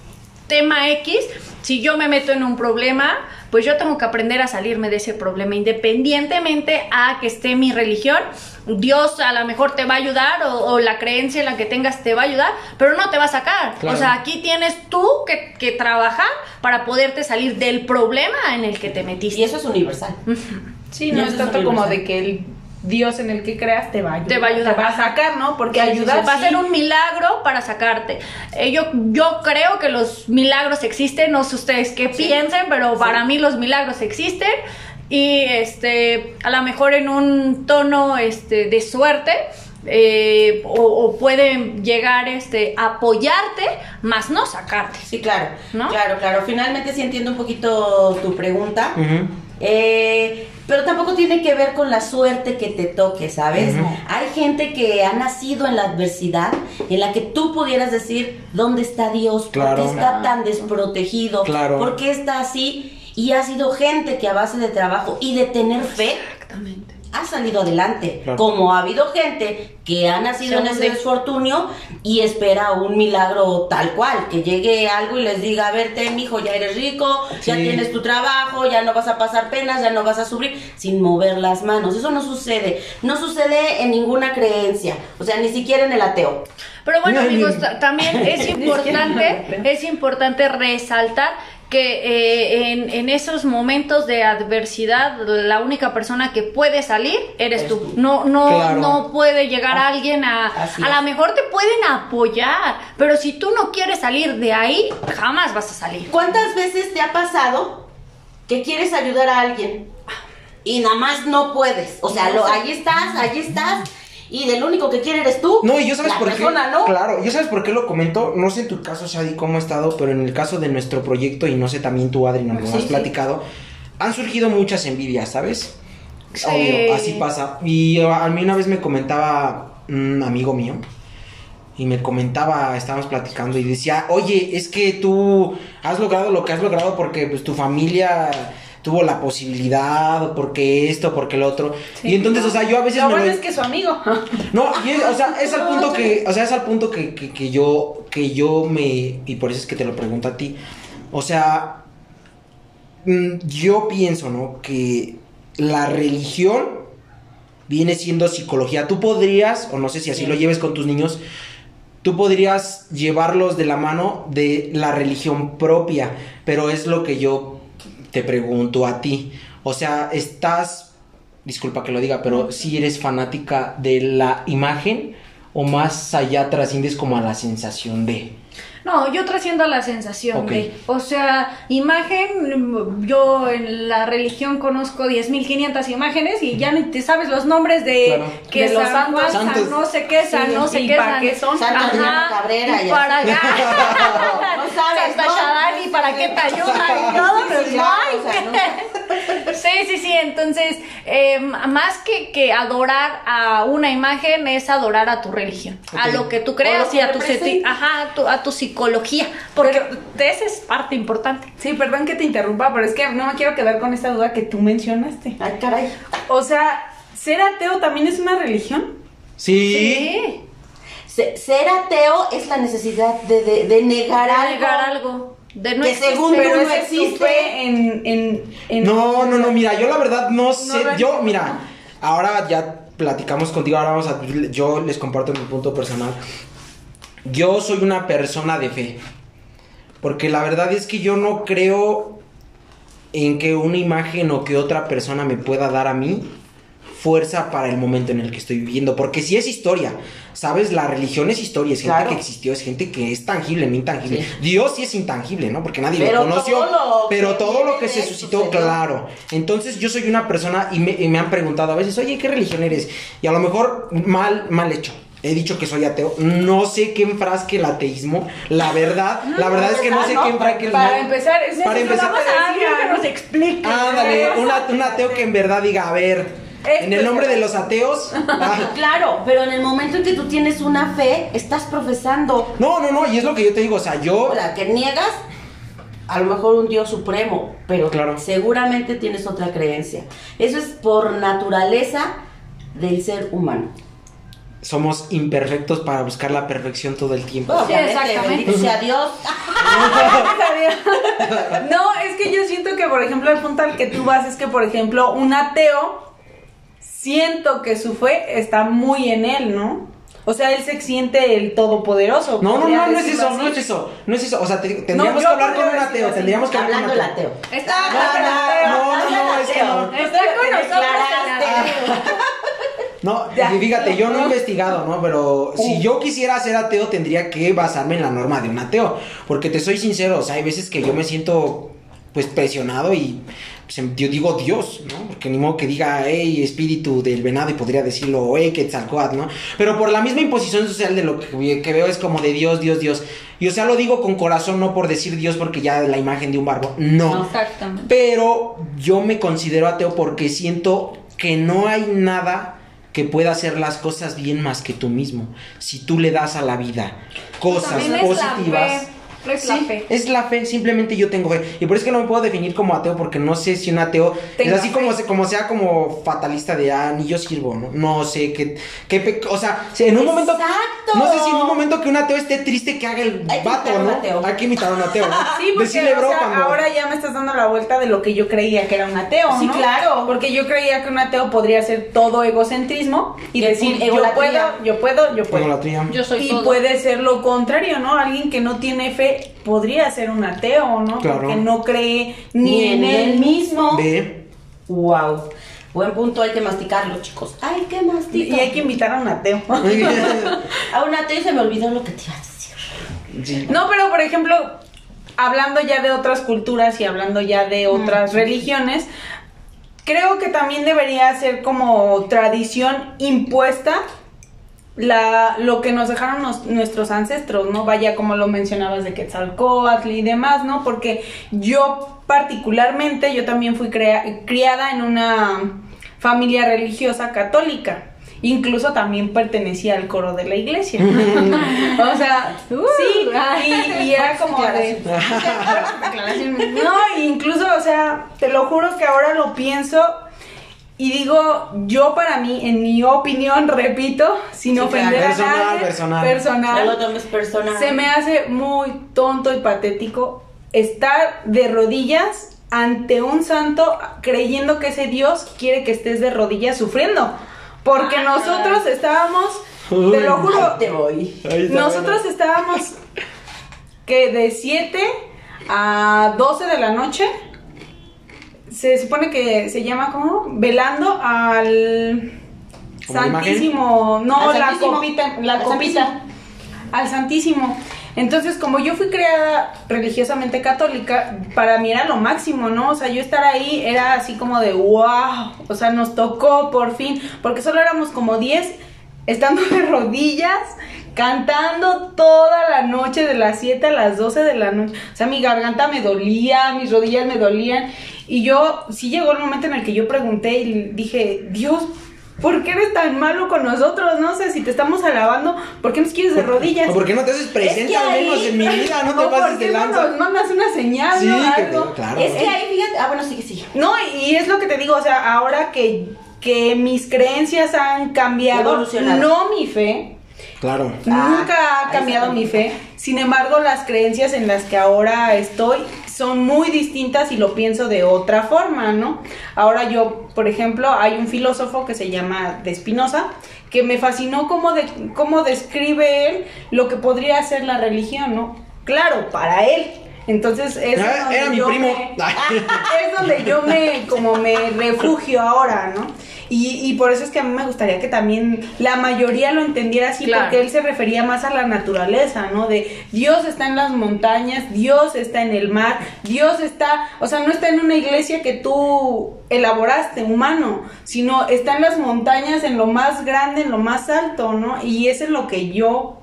tema X, si yo me meto en un problema, pues yo tengo que aprender a salirme de ese problema, independientemente a que esté mi religión. Dios a lo mejor te va a ayudar o, o la creencia en la que tengas te va a ayudar, pero no te va a sacar. Claro. O sea, aquí tienes tú que, que trabajar para poderte salir del problema en el que te metiste. Y eso es universal. Sí, no eso es es tanto como de que el Dios en el que creas te va a ayudar. Te va a ayudar. Te va a sacar, ¿no? Porque Sí, sí, ayudar sí, va a ser un milagro para sacarte. Eh, yo, yo creo que los milagros existen, no sé ustedes qué Sí. piensen, pero Sí. para mí los milagros existen. Y este, a lo mejor en un tono este, de suerte. eh, o, o pueden llegar este, a apoyarte, más no sacarte. Sí, claro. ¿No? Claro, claro. Finalmente sí entiendo un poquito tu pregunta. Eh, pero tampoco tiene que ver con la suerte que te toque, ¿sabes? Hay gente que ha nacido en la adversidad en la que tú pudieras decir, ¿dónde está Dios? Claro. ¿Por qué está tan desprotegido? Claro. ¿Por qué está así? Y ha sido gente que a base de trabajo y de tener fe Exactamente. Ha salido adelante. Claro. Como ha habido gente que ha nacido en Se ese hunde. desfortunio y espera un milagro tal cual, que llegue algo y les diga, a ver, ten, hijo, ya eres rico, ya Sí. tienes tu trabajo, ya no vas a pasar penas, ya no vas a sufrir, sin mover las manos. Eso no sucede. No sucede en ninguna creencia, o sea, ni siquiera en el ateo. Pero bueno, amigos, también es importante, es importante resaltar que eh, en, en esos momentos de adversidad la única persona que puede salir eres tú. tú. No, no, Claro. no puede llegar alguien a, a lo mejor te pueden apoyar, pero si tú no quieres salir de ahí, jamás vas a salir. ¿Cuántas veces te ha pasado que quieres ayudar a alguien y nada más no puedes? O sea, lo, ahí estás, ahí estás. Y del único que quiere eres tú. No, y yo sabes la por persona, qué. ¿no? Claro, yo sabes por qué lo comento. No sé en tu caso, Shadi, cómo ha estado, pero en el caso de nuestro proyecto, y no sé también tú, Adri, nos lo Sí, has sí. platicado, han surgido muchas envidias, ¿sabes? Sí. Obvio, así pasa. Y uh, a mí una vez me comentaba un amigo mío. Y me comentaba, estábamos platicando y decía, oye, es que tú has logrado lo que has logrado porque pues tu familia tuvo la posibilidad, porque esto, porque lo otro. Sí. y entonces, o sea, yo a veces Lo me bueno lo- es que es su amigo. No, y es- o sea, es al punto que, o sea, es al punto que, que, que yo, que yo me, y por eso es que te lo pregunto a ti. O sea, mm, yo pienso, ¿no? Que la religión viene siendo psicología. Tú podrías, o no sé si así Sí. lo lleves con tus niños, tú podrías llevarlos de la mano de la religión propia, pero es lo que yo te pregunto a ti. O sea, estás, disculpa que lo diga, pero si eres fanática de la imagen o más allá trasciendes como a la sensación de... No, yo trasciendo a la sensación de, o sea, imagen, yo en la religión conozco 10.500 imágenes y ya ni te sabes los nombres de Claro. que De los San Juan, santos. San no sé qué, San Sí, no sé y qué, para San- qué son. Santa Ajá, Adriana Cabrera y para así. no sabes, Santa ¿no? Shadani, para qué te ayuda y todo, Sí, sí, no Sí, sí, sí, entonces, eh, más que, que adorar a una imagen es adorar a tu religión, a Ok. lo que tú creas y a tu, ajá, a tu, a tu psicología, porque esa es parte importante. Sí, perdón que te interrumpa, pero es que no me quiero quedar con esta duda que tú mencionaste. Ay, caray. O sea, ¿ser ateo también es una religión? Sí. Se- ser ateo es la necesidad de, de, de negar De algo. negar algo. De no Que según Pero no existe. en, en, en- No, no, no, mira, yo la verdad no sé, yo, mira, ahora ya platicamos contigo, ahora vamos a, yo les comparto mi punto personal. Yo soy una persona de fe, porque la verdad es que yo no creo en que una imagen o que otra persona me pueda dar a mí fuerza para el momento en el que estoy viviendo, porque si es historia, ¿sabes? La religión es historia, es gente Claro. que existió, es gente que es tangible, no intangible. Sí. Dios sí es intangible, ¿no? Porque nadie Pero lo conoció, todo lo pero todo lo que se suscitó, sucedió. claro. Entonces yo soy una persona y me, y me han preguntado a veces, oye, ¿qué religión eres? Y a lo mejor mal, mal hecho. He dicho que soy ateo. No sé qué enfrasque el ateísmo. La verdad, la verdad es que no sé ¿no? qué enfrasque el Para empezar, es Para empezar, necesitamos a alguien que nos explique. ándale, un ateo que en verdad diga, a ver, en el nombre de los ateos. ah, Claro, pero en el momento en que tú tienes una fe, estás profesando. no, no, no, y es lo que yo te digo, o sea, yo. O sea, que niegas a lo mejor un Dios supremo, pero Claro. seguramente tienes otra creencia. Eso es por naturaleza del ser humano. Somos imperfectos para buscar la perfección todo el tiempo. Obviamente, exactamente. sea Dios. No, es que yo siento que, por ejemplo, el punto al que tú vas es que, por ejemplo, un ateo, siento que su fe está muy en él, ¿no? O sea, él se siente el todopoderoso. No, no, no, no es eso, así. no es eso, no es eso. O sea, te- tendríamos yo que hablar con un ateo, así. tendríamos que hablar con Hablando un ateo. Está No, con no, ateo. no, no, no, es que no. Está con nosotros declaraste. el ateo. No, Ya. y fíjate, yo no he investigado, ¿no? Pero si yo quisiera ser ateo, tendría que basarme en la norma de un ateo. Porque te soy sincero, o sea, hay veces que yo me siento, pues, presionado y pues, em- yo digo Dios, ¿no? Porque ni modo que diga, hey, espíritu del venado, y podría decirlo, hey, Quetzalcóatl, ¿no? Pero por la misma imposición social de lo que, que veo es como de Dios, Dios, Dios. Y o sea, lo digo con corazón, no por decir Dios porque ya la imagen de un barbo, no. Exactamente. Pero yo me considero ateo porque siento que no hay nada que pueda hacer las cosas bien más que tú mismo. Si tú le das a la vida cosas positivas. Es la fe. es la fe, simplemente yo tengo fe. Y por eso es que no me puedo definir como ateo, porque no sé si un ateo Tenga es así fe. como, se- como sea como fatalista de, ah, ni yo sirvo, ¿no? No sé, qué, qué pe- o sea, si en un momento, Exacto. no sé si en un momento que un ateo esté triste que haga el Hay vato, ¿no? ateo. Hay que imitar a un ateo, ¿no? Sí, porque Decirle, o bro, sea, cuando- ahora ya me estás dando la vuelta de lo que yo creía que era un ateo, Sí, ¿no? claro. Porque yo creía que un ateo podría ser todo egocentrismo y decir, yo puedo, yo puedo, yo puedo. Egolatría. Yo soy y todo. puede ser lo contrario, ¿no? Alguien que no tiene fe podría ser un ateo, ¿no? Claro. Porque no cree ni, en él mismo. Ve. Wow. Buen punto, hay que masticarlo, chicos. Hay que Y masticar. hay que invitar a un ateo. A un ateo y se me olvidó lo que te iba a decir. No, pero por ejemplo, hablando ya de otras culturas y hablando ya de otras religiones, creo que también debería ser como tradición impuesta la, lo que nos dejaron nos- nuestros ancestros, ¿no? Vaya como lo mencionabas de Quetzalcóatl y demás, ¿no? Porque yo particularmente, yo también fui criada en una familia religiosa católica. Incluso también pertenecía al coro de la iglesia. o sea, sí, y, y era como de... No, incluso, o sea, te lo juro que ahora lo pienso y digo, yo para mí, en mi opinión, repito, sin Sí, ofender claro. a Personal, nadie, personal. personal, No lo tomes personal. se me hace muy tonto y patético estar de rodillas ante un santo creyendo que ese Dios quiere que estés de rodillas sufriendo. Porque nosotros estábamos, te lo juro, te voy. Nosotros bueno. estábamos que de 7 a 12 de la noche se supone que se llama como velando al. Santísimo, no Al la Santísimo. copita, la Al copita Santísimo. al Santísimo. Entonces, como yo fui creada religiosamente católica, para mí era lo máximo, ¿no? O sea, yo estar ahí era así como de wow, o sea, nos tocó por fin, porque solo éramos como 10 estando de rodillas, cantando toda la noche de las 7 a las 12 de la noche. O sea, mi garganta me dolía, mis rodillas me dolían. Y yo, sí llegó el momento en el que yo pregunté y dije, Dios, ¿por qué eres tan malo con nosotros? No sé, si te estamos alabando, ¿por qué nos quieres de rodillas? ¿O por qué no te haces presente Es que al menos ahí- en mi vida? No te ¿O por pases de no lanza. nos mandas una señal, Sí, no? que Algo. te- claro. Es que ahí, fíjate. Ah, bueno, sí, sí. No, y es lo que te digo, o sea, ahora que, que mis creencias han cambiado, no mi fe, Claro. Ah, Nunca ha ahí cambiado mi fe. Sin embargo, las creencias en las que ahora estoy son muy distintas y lo pienso de otra forma, ¿no? Ahora yo, por ejemplo, hay un filósofo que se llama de Spinoza que me fascinó cómo, de, cómo describe él lo que podría ser la religión, ¿no? Claro, para él. Entonces es Ah, donde era mi yo primo. me- es donde yo me como me refugio ahora, ¿no? Y, y por eso es que a mí me gustaría que también la mayoría lo entendiera así, Claro. porque él se refería más a la naturaleza, ¿no? De Dios está en las montañas, Dios está en el mar, Dios está, o sea, no está en una iglesia que tú elaboraste, humano, sino está en las montañas, en lo más grande, en lo más alto, ¿no? Y eso es lo que yo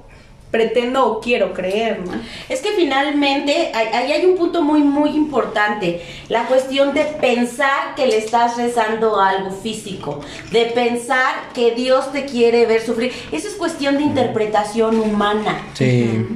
pretendo o quiero creer, ¿no? Es que finalmente ahí hay un punto muy, muy importante. La cuestión de pensar que le estás rezando a algo físico. De pensar que Dios te quiere ver sufrir. Eso es cuestión de interpretación humana. Sí.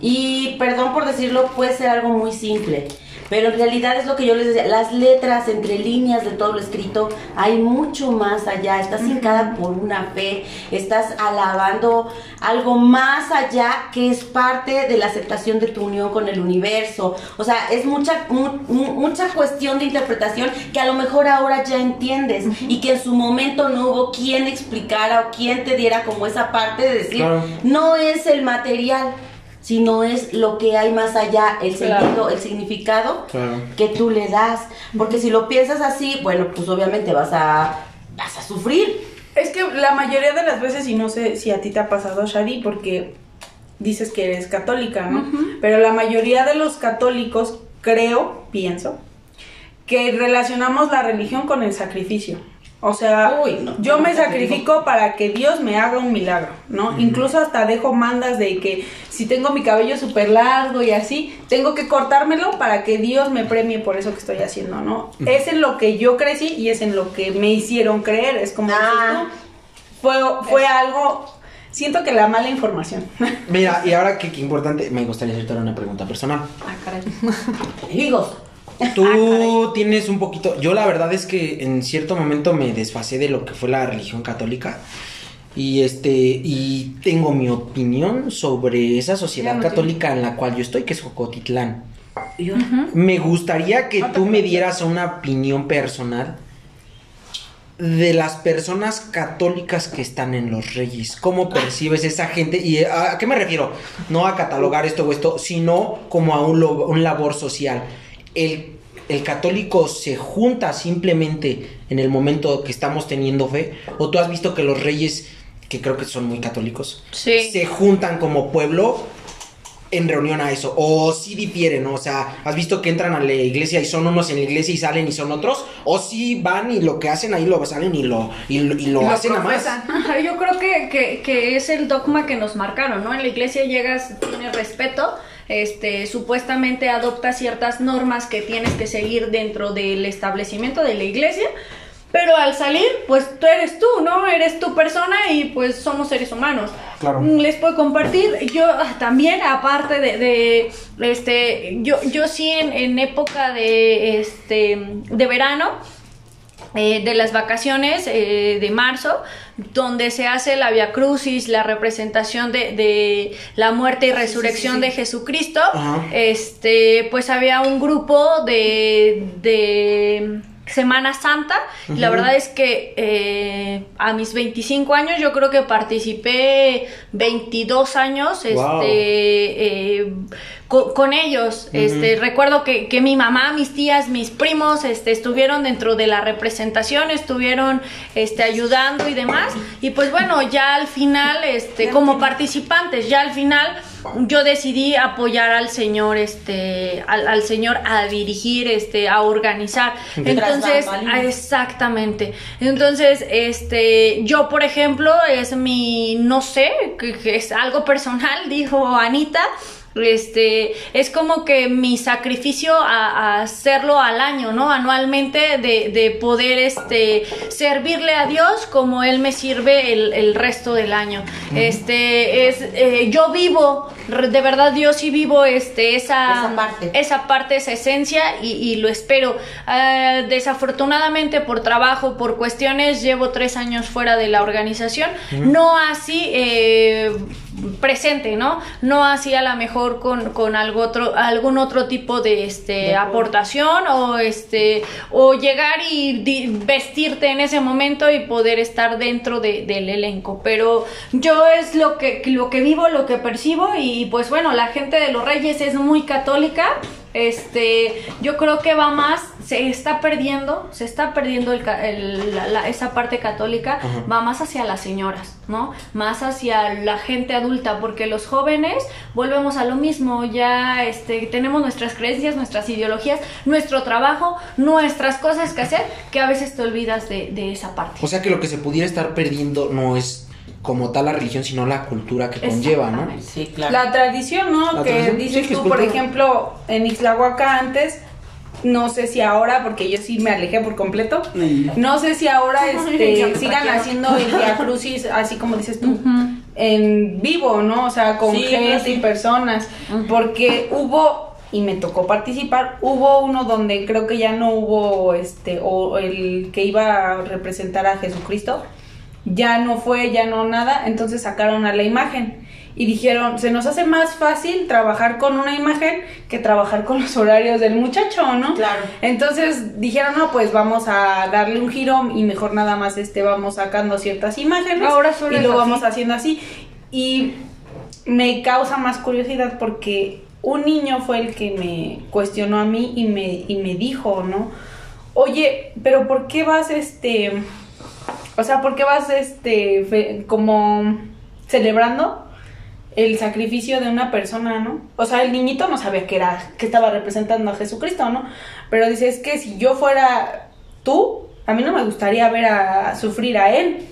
Y perdón por decirlo, puede ser algo muy simple. Pero en realidad es lo que yo les decía, las letras entre líneas de todo lo escrito, hay mucho más allá. Estás hincada por una fe, estás alabando algo más allá que es parte de la aceptación de tu unión con el universo. O sea, es mucha, mu- mu- mucha cuestión de interpretación que a lo mejor ahora ya entiendes y que en su momento no hubo quien explicara o quien te diera como esa parte de decir, Claro. no es el material, sino es lo que hay más allá, el Claro. sentido, el significado Claro. que tú le das. Porque si lo piensas así, bueno, pues obviamente vas a, vas a sufrir. Es que la mayoría de las veces, y no sé si a ti te ha pasado, Shadi, porque dices que eres católica, ¿no? Pero la mayoría de los católicos, creo, pienso, que relacionamos la religión con el sacrificio. O sea, Uy, no, yo no, me no, sacrifico para que Dios me haga un milagro, ¿no? Incluso hasta dejo mandas de que si tengo mi cabello súper largo y así, tengo que cortármelo para que Dios me premie por eso que estoy haciendo, ¿no? Es en lo que yo crecí y es en lo que me hicieron creer. Es como Ah. fue, fue algo, siento que la mala información. Mira, y ahora que, que importante, me gustaría hacerte una pregunta personal. Ah, caray. Higos. Tú tienes un poquito. Yo la verdad es que en cierto momento me desfasé de lo que fue la religión católica. Y este. Y tengo mi opinión sobre esa sociedad católica en la cual yo estoy, que es Jocotitlán. Me gustaría que tú me dieras una opinión personal de las personas católicas que están en los reyes. ¿Cómo percibes esa gente? ¿Y a, qué me refiero? No a catalogar esto o esto, sino como a un labor social. El, el católico se junta simplemente en el momento que estamos teniendo fe. ¿O tú has visto que los reyes, que creo que son muy católicos, Sí. se juntan como pueblo en reunión a eso. O si difieren, ¿no? O sea, ¿has visto que entran a la iglesia y son unos en la iglesia y salen y son otros? O si van y lo que hacen ahí lo salen y lo, y lo, y lo Lo hacen a más. Yo creo que, que, que es el dogma que nos marcaron, ¿no? En la iglesia llegas, tienes respeto, este, supuestamente adoptas ciertas normas que tienes que seguir dentro del establecimiento de la iglesia, Pero al salir, pues tú eres tú, ¿no? Eres tu persona y pues somos seres humanos. Claro. Mm, Les puedo compartir, yo ah, también, aparte de, de, este, yo, yo sí en, en época de, este, de verano, eh, de las vacaciones eh, de marzo, donde se hace la Via Crucis, la representación de, de la muerte y resurrección de Jesucristo, Ajá. este, pues había un grupo de, de Semana Santa. La verdad es que eh, a mis 25 años yo creo que participé 22 años Wow. este, eh, co- con, ellos. este, recuerdo que, que mi mamá, mis tías, mis primos este, estuvieron dentro de la representación, estuvieron este, ayudando y demás. Y pues bueno, ya al final, este, como participantes, ya al final yo decidí apoyar al señor, este, al, al señor a dirigir, este, a organizar. Entonces, bambalinas. exactamente. Entonces, este, yo, por ejemplo, es mi, no sé, que, que es algo personal, dijo Anita. Este, es como que mi sacrificio a, a hacerlo al año, ¿no? Anualmente de, de poder, este, servirle a Dios como Él me sirve el, el resto del año. Este, es, eh, yo vivo, de verdad yo sí vivo, este, esa, Esa parte. esa parte, esa esencia y, y lo espero. Ah, desafortunadamente por trabajo, por cuestiones, llevo tres años fuera de la organización, no así eh, presente, ¿no? No así a lo mejor con, con algo otro, algún otro tipo de este aportación o este o llegar y di- vestirte en ese momento y poder estar dentro de- del elenco. Pero yo es lo que, lo que vivo, lo que percibo y pues bueno, la gente de los Reyes es muy católica. Este, yo creo que va más, se está perdiendo, se está perdiendo el ca- el- la- la- esa parte católica, va más hacia las señoras, ¿no? Más hacia la gente adulta, porque los jóvenes volvemos a lo mismo, ya este, tenemos nuestras creencias, nuestras ideologías, nuestro trabajo, nuestras cosas que hacer, que a veces te olvidas de, de esa parte. O sea que lo que se pudiera estar perdiendo no es como tal la religión, sino la cultura que conlleva, ¿no? Sí, claro. La tradición, ¿no? La que tradición, dices sí, que tú, por ejemplo, en Ixlahuaca antes, no sé si ahora, porque yo sí me alejé por completo, no sé si ahora este, sigan haciendo el Via Crucis, así como dices tú, en vivo, ¿no? O sea, con Sí, gente sí. y personas, porque hubo y me tocó participar. Hubo uno donde creo que ya no hubo este o el que iba a representar a Jesucristo, ya no fue, ya no nada, entonces sacaron a la imagen y dijeron, se nos hace más fácil trabajar con una imagen que trabajar con los horarios del muchacho, ¿no? Claro. Entonces dijeron, no, pues vamos a darle un giro y mejor nada más este vamos sacando ciertas imágenes Ahora solo y lo así. vamos haciendo así. Y me causa más curiosidad porque un niño fue el que me cuestionó a mí y me, y me dijo, ¿no? Oye, pero ¿por qué vas este... O sea, ¿por qué vas este fe- como celebrando el sacrificio de una persona, ¿no? O sea, el niñito no sabía que era que estaba representando a Jesucristo, ¿no? Pero dice, es que si yo fuera tú, a mí no me gustaría ver a, sufrir a él.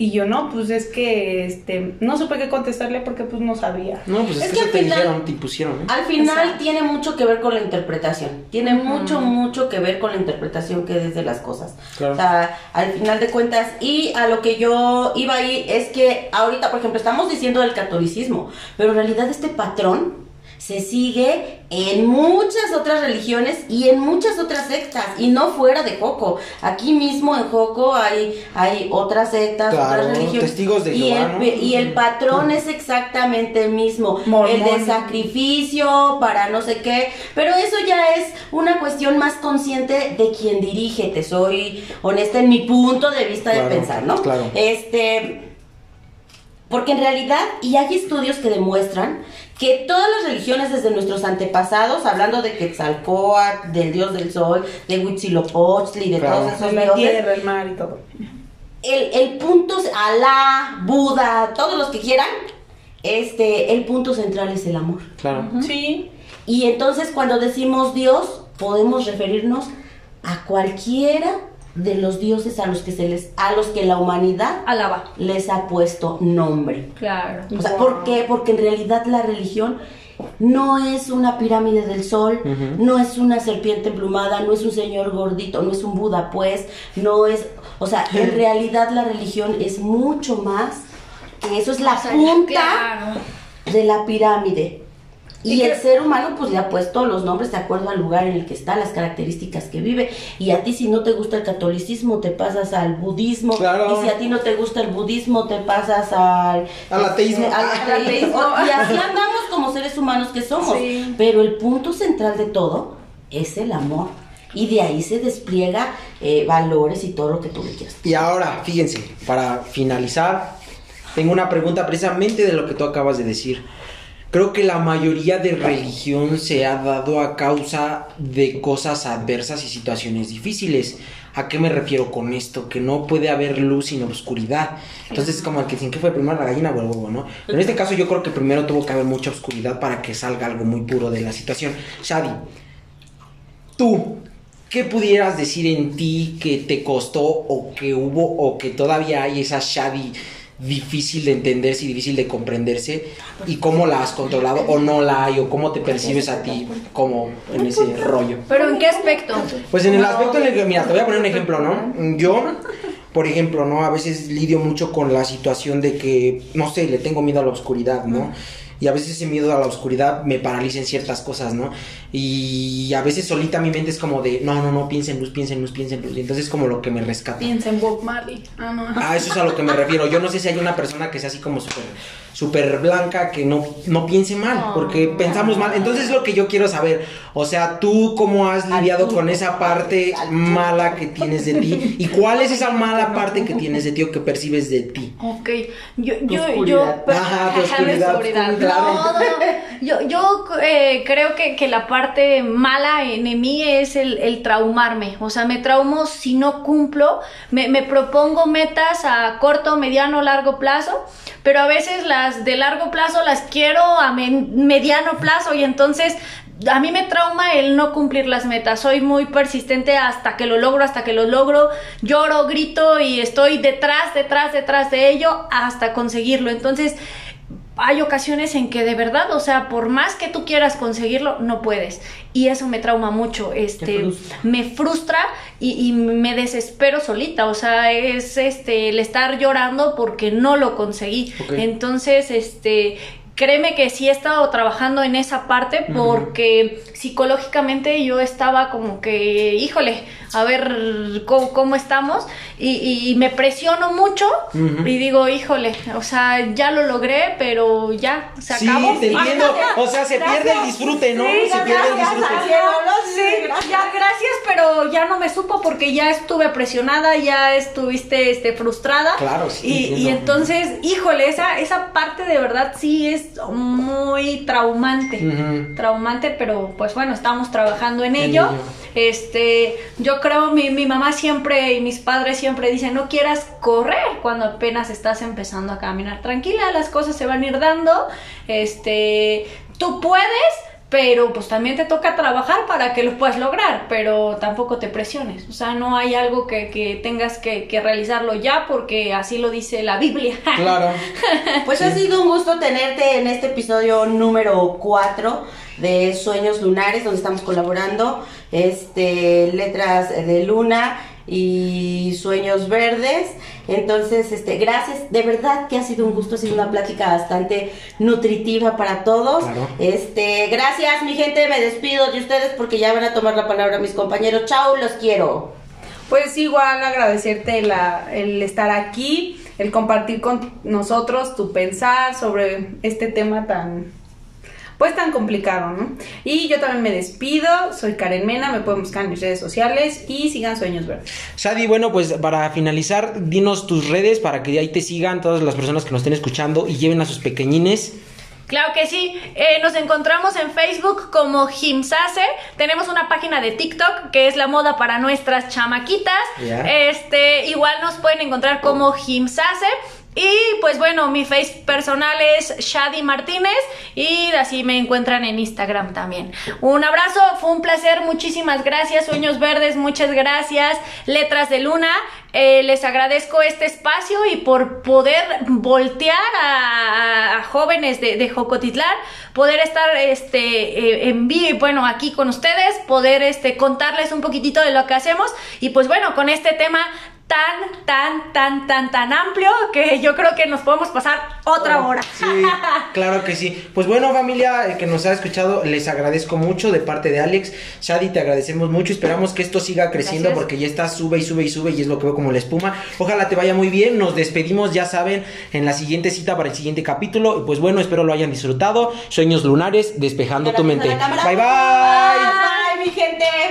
Y yo no, pues es que este no supe qué contestarle porque pues no sabía. No, pues es, Es que, que al te final- dijeron, te impusieron, ¿eh? Al final Exacto. tiene mucho que ver con la interpretación. Tiene mucho, mucho que ver con la interpretación que des de las cosas. Claro. O sea, al final de cuentas, y a lo que yo iba ahí es que ahorita, por ejemplo, estamos diciendo del catolicismo, pero en realidad este patrón se sigue en muchas otras religiones y en muchas otras sectas, y no fuera de Joco. Aquí mismo en Joco hay, hay otras sectas, Claro, otras religiones. testigos de y, Jehová, el, ¿no? y el patrón es exactamente el mismo. Mormón. El de sacrificio para no sé qué. Pero eso ya es una cuestión más consciente de quien dirige. Te soy honesta en mi punto de vista Claro, de pensar, ¿no? claro. Este. Porque en realidad, y hay estudios que demuestran que todas las religiones desde nuestros antepasados, hablando de Quetzalcóatl, del dios del sol, de Huitzilopochtli, de Claro. todos esos De la dioses, tierra, el mar y todo. el, el punto, Alá, Buda, todos los que quieran, este, el punto central es el amor. Claro. Sí. Y entonces cuando decimos Dios, podemos referirnos a cualquiera de los dioses a los que se les, a los que la humanidad Alaba. les ha puesto nombre. Claro. O sea, Wow. ¿por qué? Porque en realidad la religión no es una pirámide del sol, no es una serpiente emplumada, no es un señor gordito, no es un Buda, pues, no es, o sea, en realidad la religión es mucho más que eso es la O sea, punta claro. de la pirámide. Y, Y el ser humano pues le ha puesto los nombres de acuerdo al lugar en el que está, las características que vive. Y a ti si no te gusta el catolicismo te pasas al budismo. Claro. Y si a ti no te gusta el budismo te pasas al... Al ateísmo. al Al ateísmo. ateísmo. Y así andamos como seres humanos que somos. Sí. Pero el punto central de todo es el amor. Y de ahí se despliega eh, valores y todo lo que tú le quieras. Y ahora, fíjense, para finalizar, tengo una pregunta precisamente de lo que tú acabas de decir. Creo que la mayoría de religión se ha dado a causa de cosas adversas y situaciones difíciles. ¿A qué me refiero con esto? Que no puede haber luz sin oscuridad. Entonces es como el que dicen que fue primero la gallina o el huevo, ¿no? Pero en este caso yo creo que primero tuvo que haber mucha oscuridad para que salga algo muy puro de la situación. Shadi, tú, ¿qué pudieras decir en ti que te costó o que hubo o que todavía hay esa Shadi difícil de entenderse y difícil de comprenderse y cómo la has controlado o no la hay o cómo te percibes a ti como en ese rollo? Pero ¿en qué aspecto? Pues en el aspecto en el que, mira, te voy a poner un ejemplo, ¿no? Yo, por ejemplo, ¿no? A veces lidio mucho con la situación de que, no sé, le tengo miedo a la oscuridad, ¿no? Y a veces ese miedo a la oscuridad me paraliza en ciertas cosas, ¿no? Y a veces solita mi mente es como de, no, no, no, piensa en luz, piensa en luz, piensa en luz. Y entonces es como lo que me rescata. Piensa en Bob Marley. Ah, no. Ah, eso es a lo que me refiero. Yo no sé si hay una persona que sea así como súper súper blanca que no, no piense mal, porque pensamos mal. Entonces es lo que yo quiero saber. O sea, tú cómo has lidiado con esa parte mala que tienes de ti y cuál es esa mala parte que tienes de ti o que percibes de ti. Ok, yo, yo, oscuridad. yo, Ajá, tu oscuridad, oscuridad. Yo, yo eh, creo que, que la parte mala en, mí es el, el traumarme. O sea, me traumo si no cumplo. Me, me propongo metas a corto, mediano, largo plazo. Pero a veces las de largo plazo las quiero a mediano plazo y entonces a mí me trauma el no cumplir las metas. Soy muy persistente hasta que lo logro, hasta que lo logro. Lloro, grito y estoy detrás, detrás, detrás de ello hasta conseguirlo. Entonces, hay ocasiones en que de verdad, o sea, por más que tú quieras conseguirlo, no puedes. Y eso me trauma mucho. Este, frustra. me frustra y, y me desespero solita. O sea, es este el estar llorando porque no lo conseguí. Entonces, este. Créeme que sí he estado trabajando en esa parte porque psicológicamente yo estaba como que, híjole, a ver cómo, cómo estamos y, y me presiono mucho y digo, híjole, o sea, ya lo logré, pero ya, se Sí, acabó. te entiendo. O sea, se pierde el Gracias. disfrute, ¿no? Sí, se pierde el gracias, disfrute. Sí, ya, gracias, pero ya no me supo porque ya estuve presionada, ya estuviste este, frustrada. Claro, sí, Y, y entonces, híjole, esa, esa parte de verdad sí es muy traumante. Traumante, pero pues bueno, estamos trabajando en En ello. ello. Este, yo creo, mi, mi mamá siempre y mis padres siempre dicen, no quieras correr cuando apenas estás empezando a caminar. Tranquila, las cosas se van a ir dando. Este, tú puedes, pero pues también te toca trabajar para que lo puedas lograr, pero tampoco te presiones. O sea, no hay algo que, que tengas que, que realizarlo ya porque así lo dice la Biblia. Claro. Pues ha sido un gusto tenerte en este episodio número 4 de Sueños Lunares, donde estamos colaborando. Este, letras de luna y sueños verdes. Entonces, este, gracias, de verdad que ha sido un gusto, ha sido una plática bastante nutritiva para todos. Claro. Este, gracias, mi gente, me despido de ustedes porque ya van a tomar la palabra mis compañeros. Chao, los quiero. Pues igual agradecerte la- el estar aquí, el compartir con nosotros tu pensar sobre este tema tan, pues tan complicado, ¿no? Y yo también me despido, soy Karen Mena, me pueden buscar en mis redes sociales y sigan Sueños Verdes. Shadi, bueno, pues para finalizar, dinos tus redes para que ahí te sigan todas las personas que nos estén escuchando y lleven a sus pequeñines. Claro que sí, Eh, nos encontramos en Facebook como Jimsase, tenemos una página de TikTok que es la moda para nuestras chamaquitas, este, igual nos pueden encontrar como Jimsase, Y pues bueno, mi face personal es Shadi Martínez y así me encuentran en Instagram también. Un abrazo, fue un placer, muchísimas gracias. Sueños Verdes, muchas gracias. Letras de Luna, eh, les agradezco este espacio y por poder voltear a, jóvenes de, de, Jocotitlán, poder estar este, eh, en vivo, bueno, aquí con ustedes, poder este, contarles un poquitito de lo que hacemos y pues bueno, con este tema tan, tan, tan, tan, tan amplio que yo creo que nos podemos pasar otra hora. Sí, claro que sí. Pues bueno, familia que nos ha escuchado, les agradezco mucho de parte de Alex. Shadi, te agradecemos mucho. Esperamos que esto siga creciendo Gracias. porque ya está, sube y sube y sube y es lo que veo como la espuma. Ojalá te vaya muy bien. Nos despedimos, ya saben, en la siguiente cita para el siguiente capítulo. Y pues bueno, espero lo hayan disfrutado. Sueños lunares, despejando tu mente. Cámara. Bye bye. Bye, mi gente.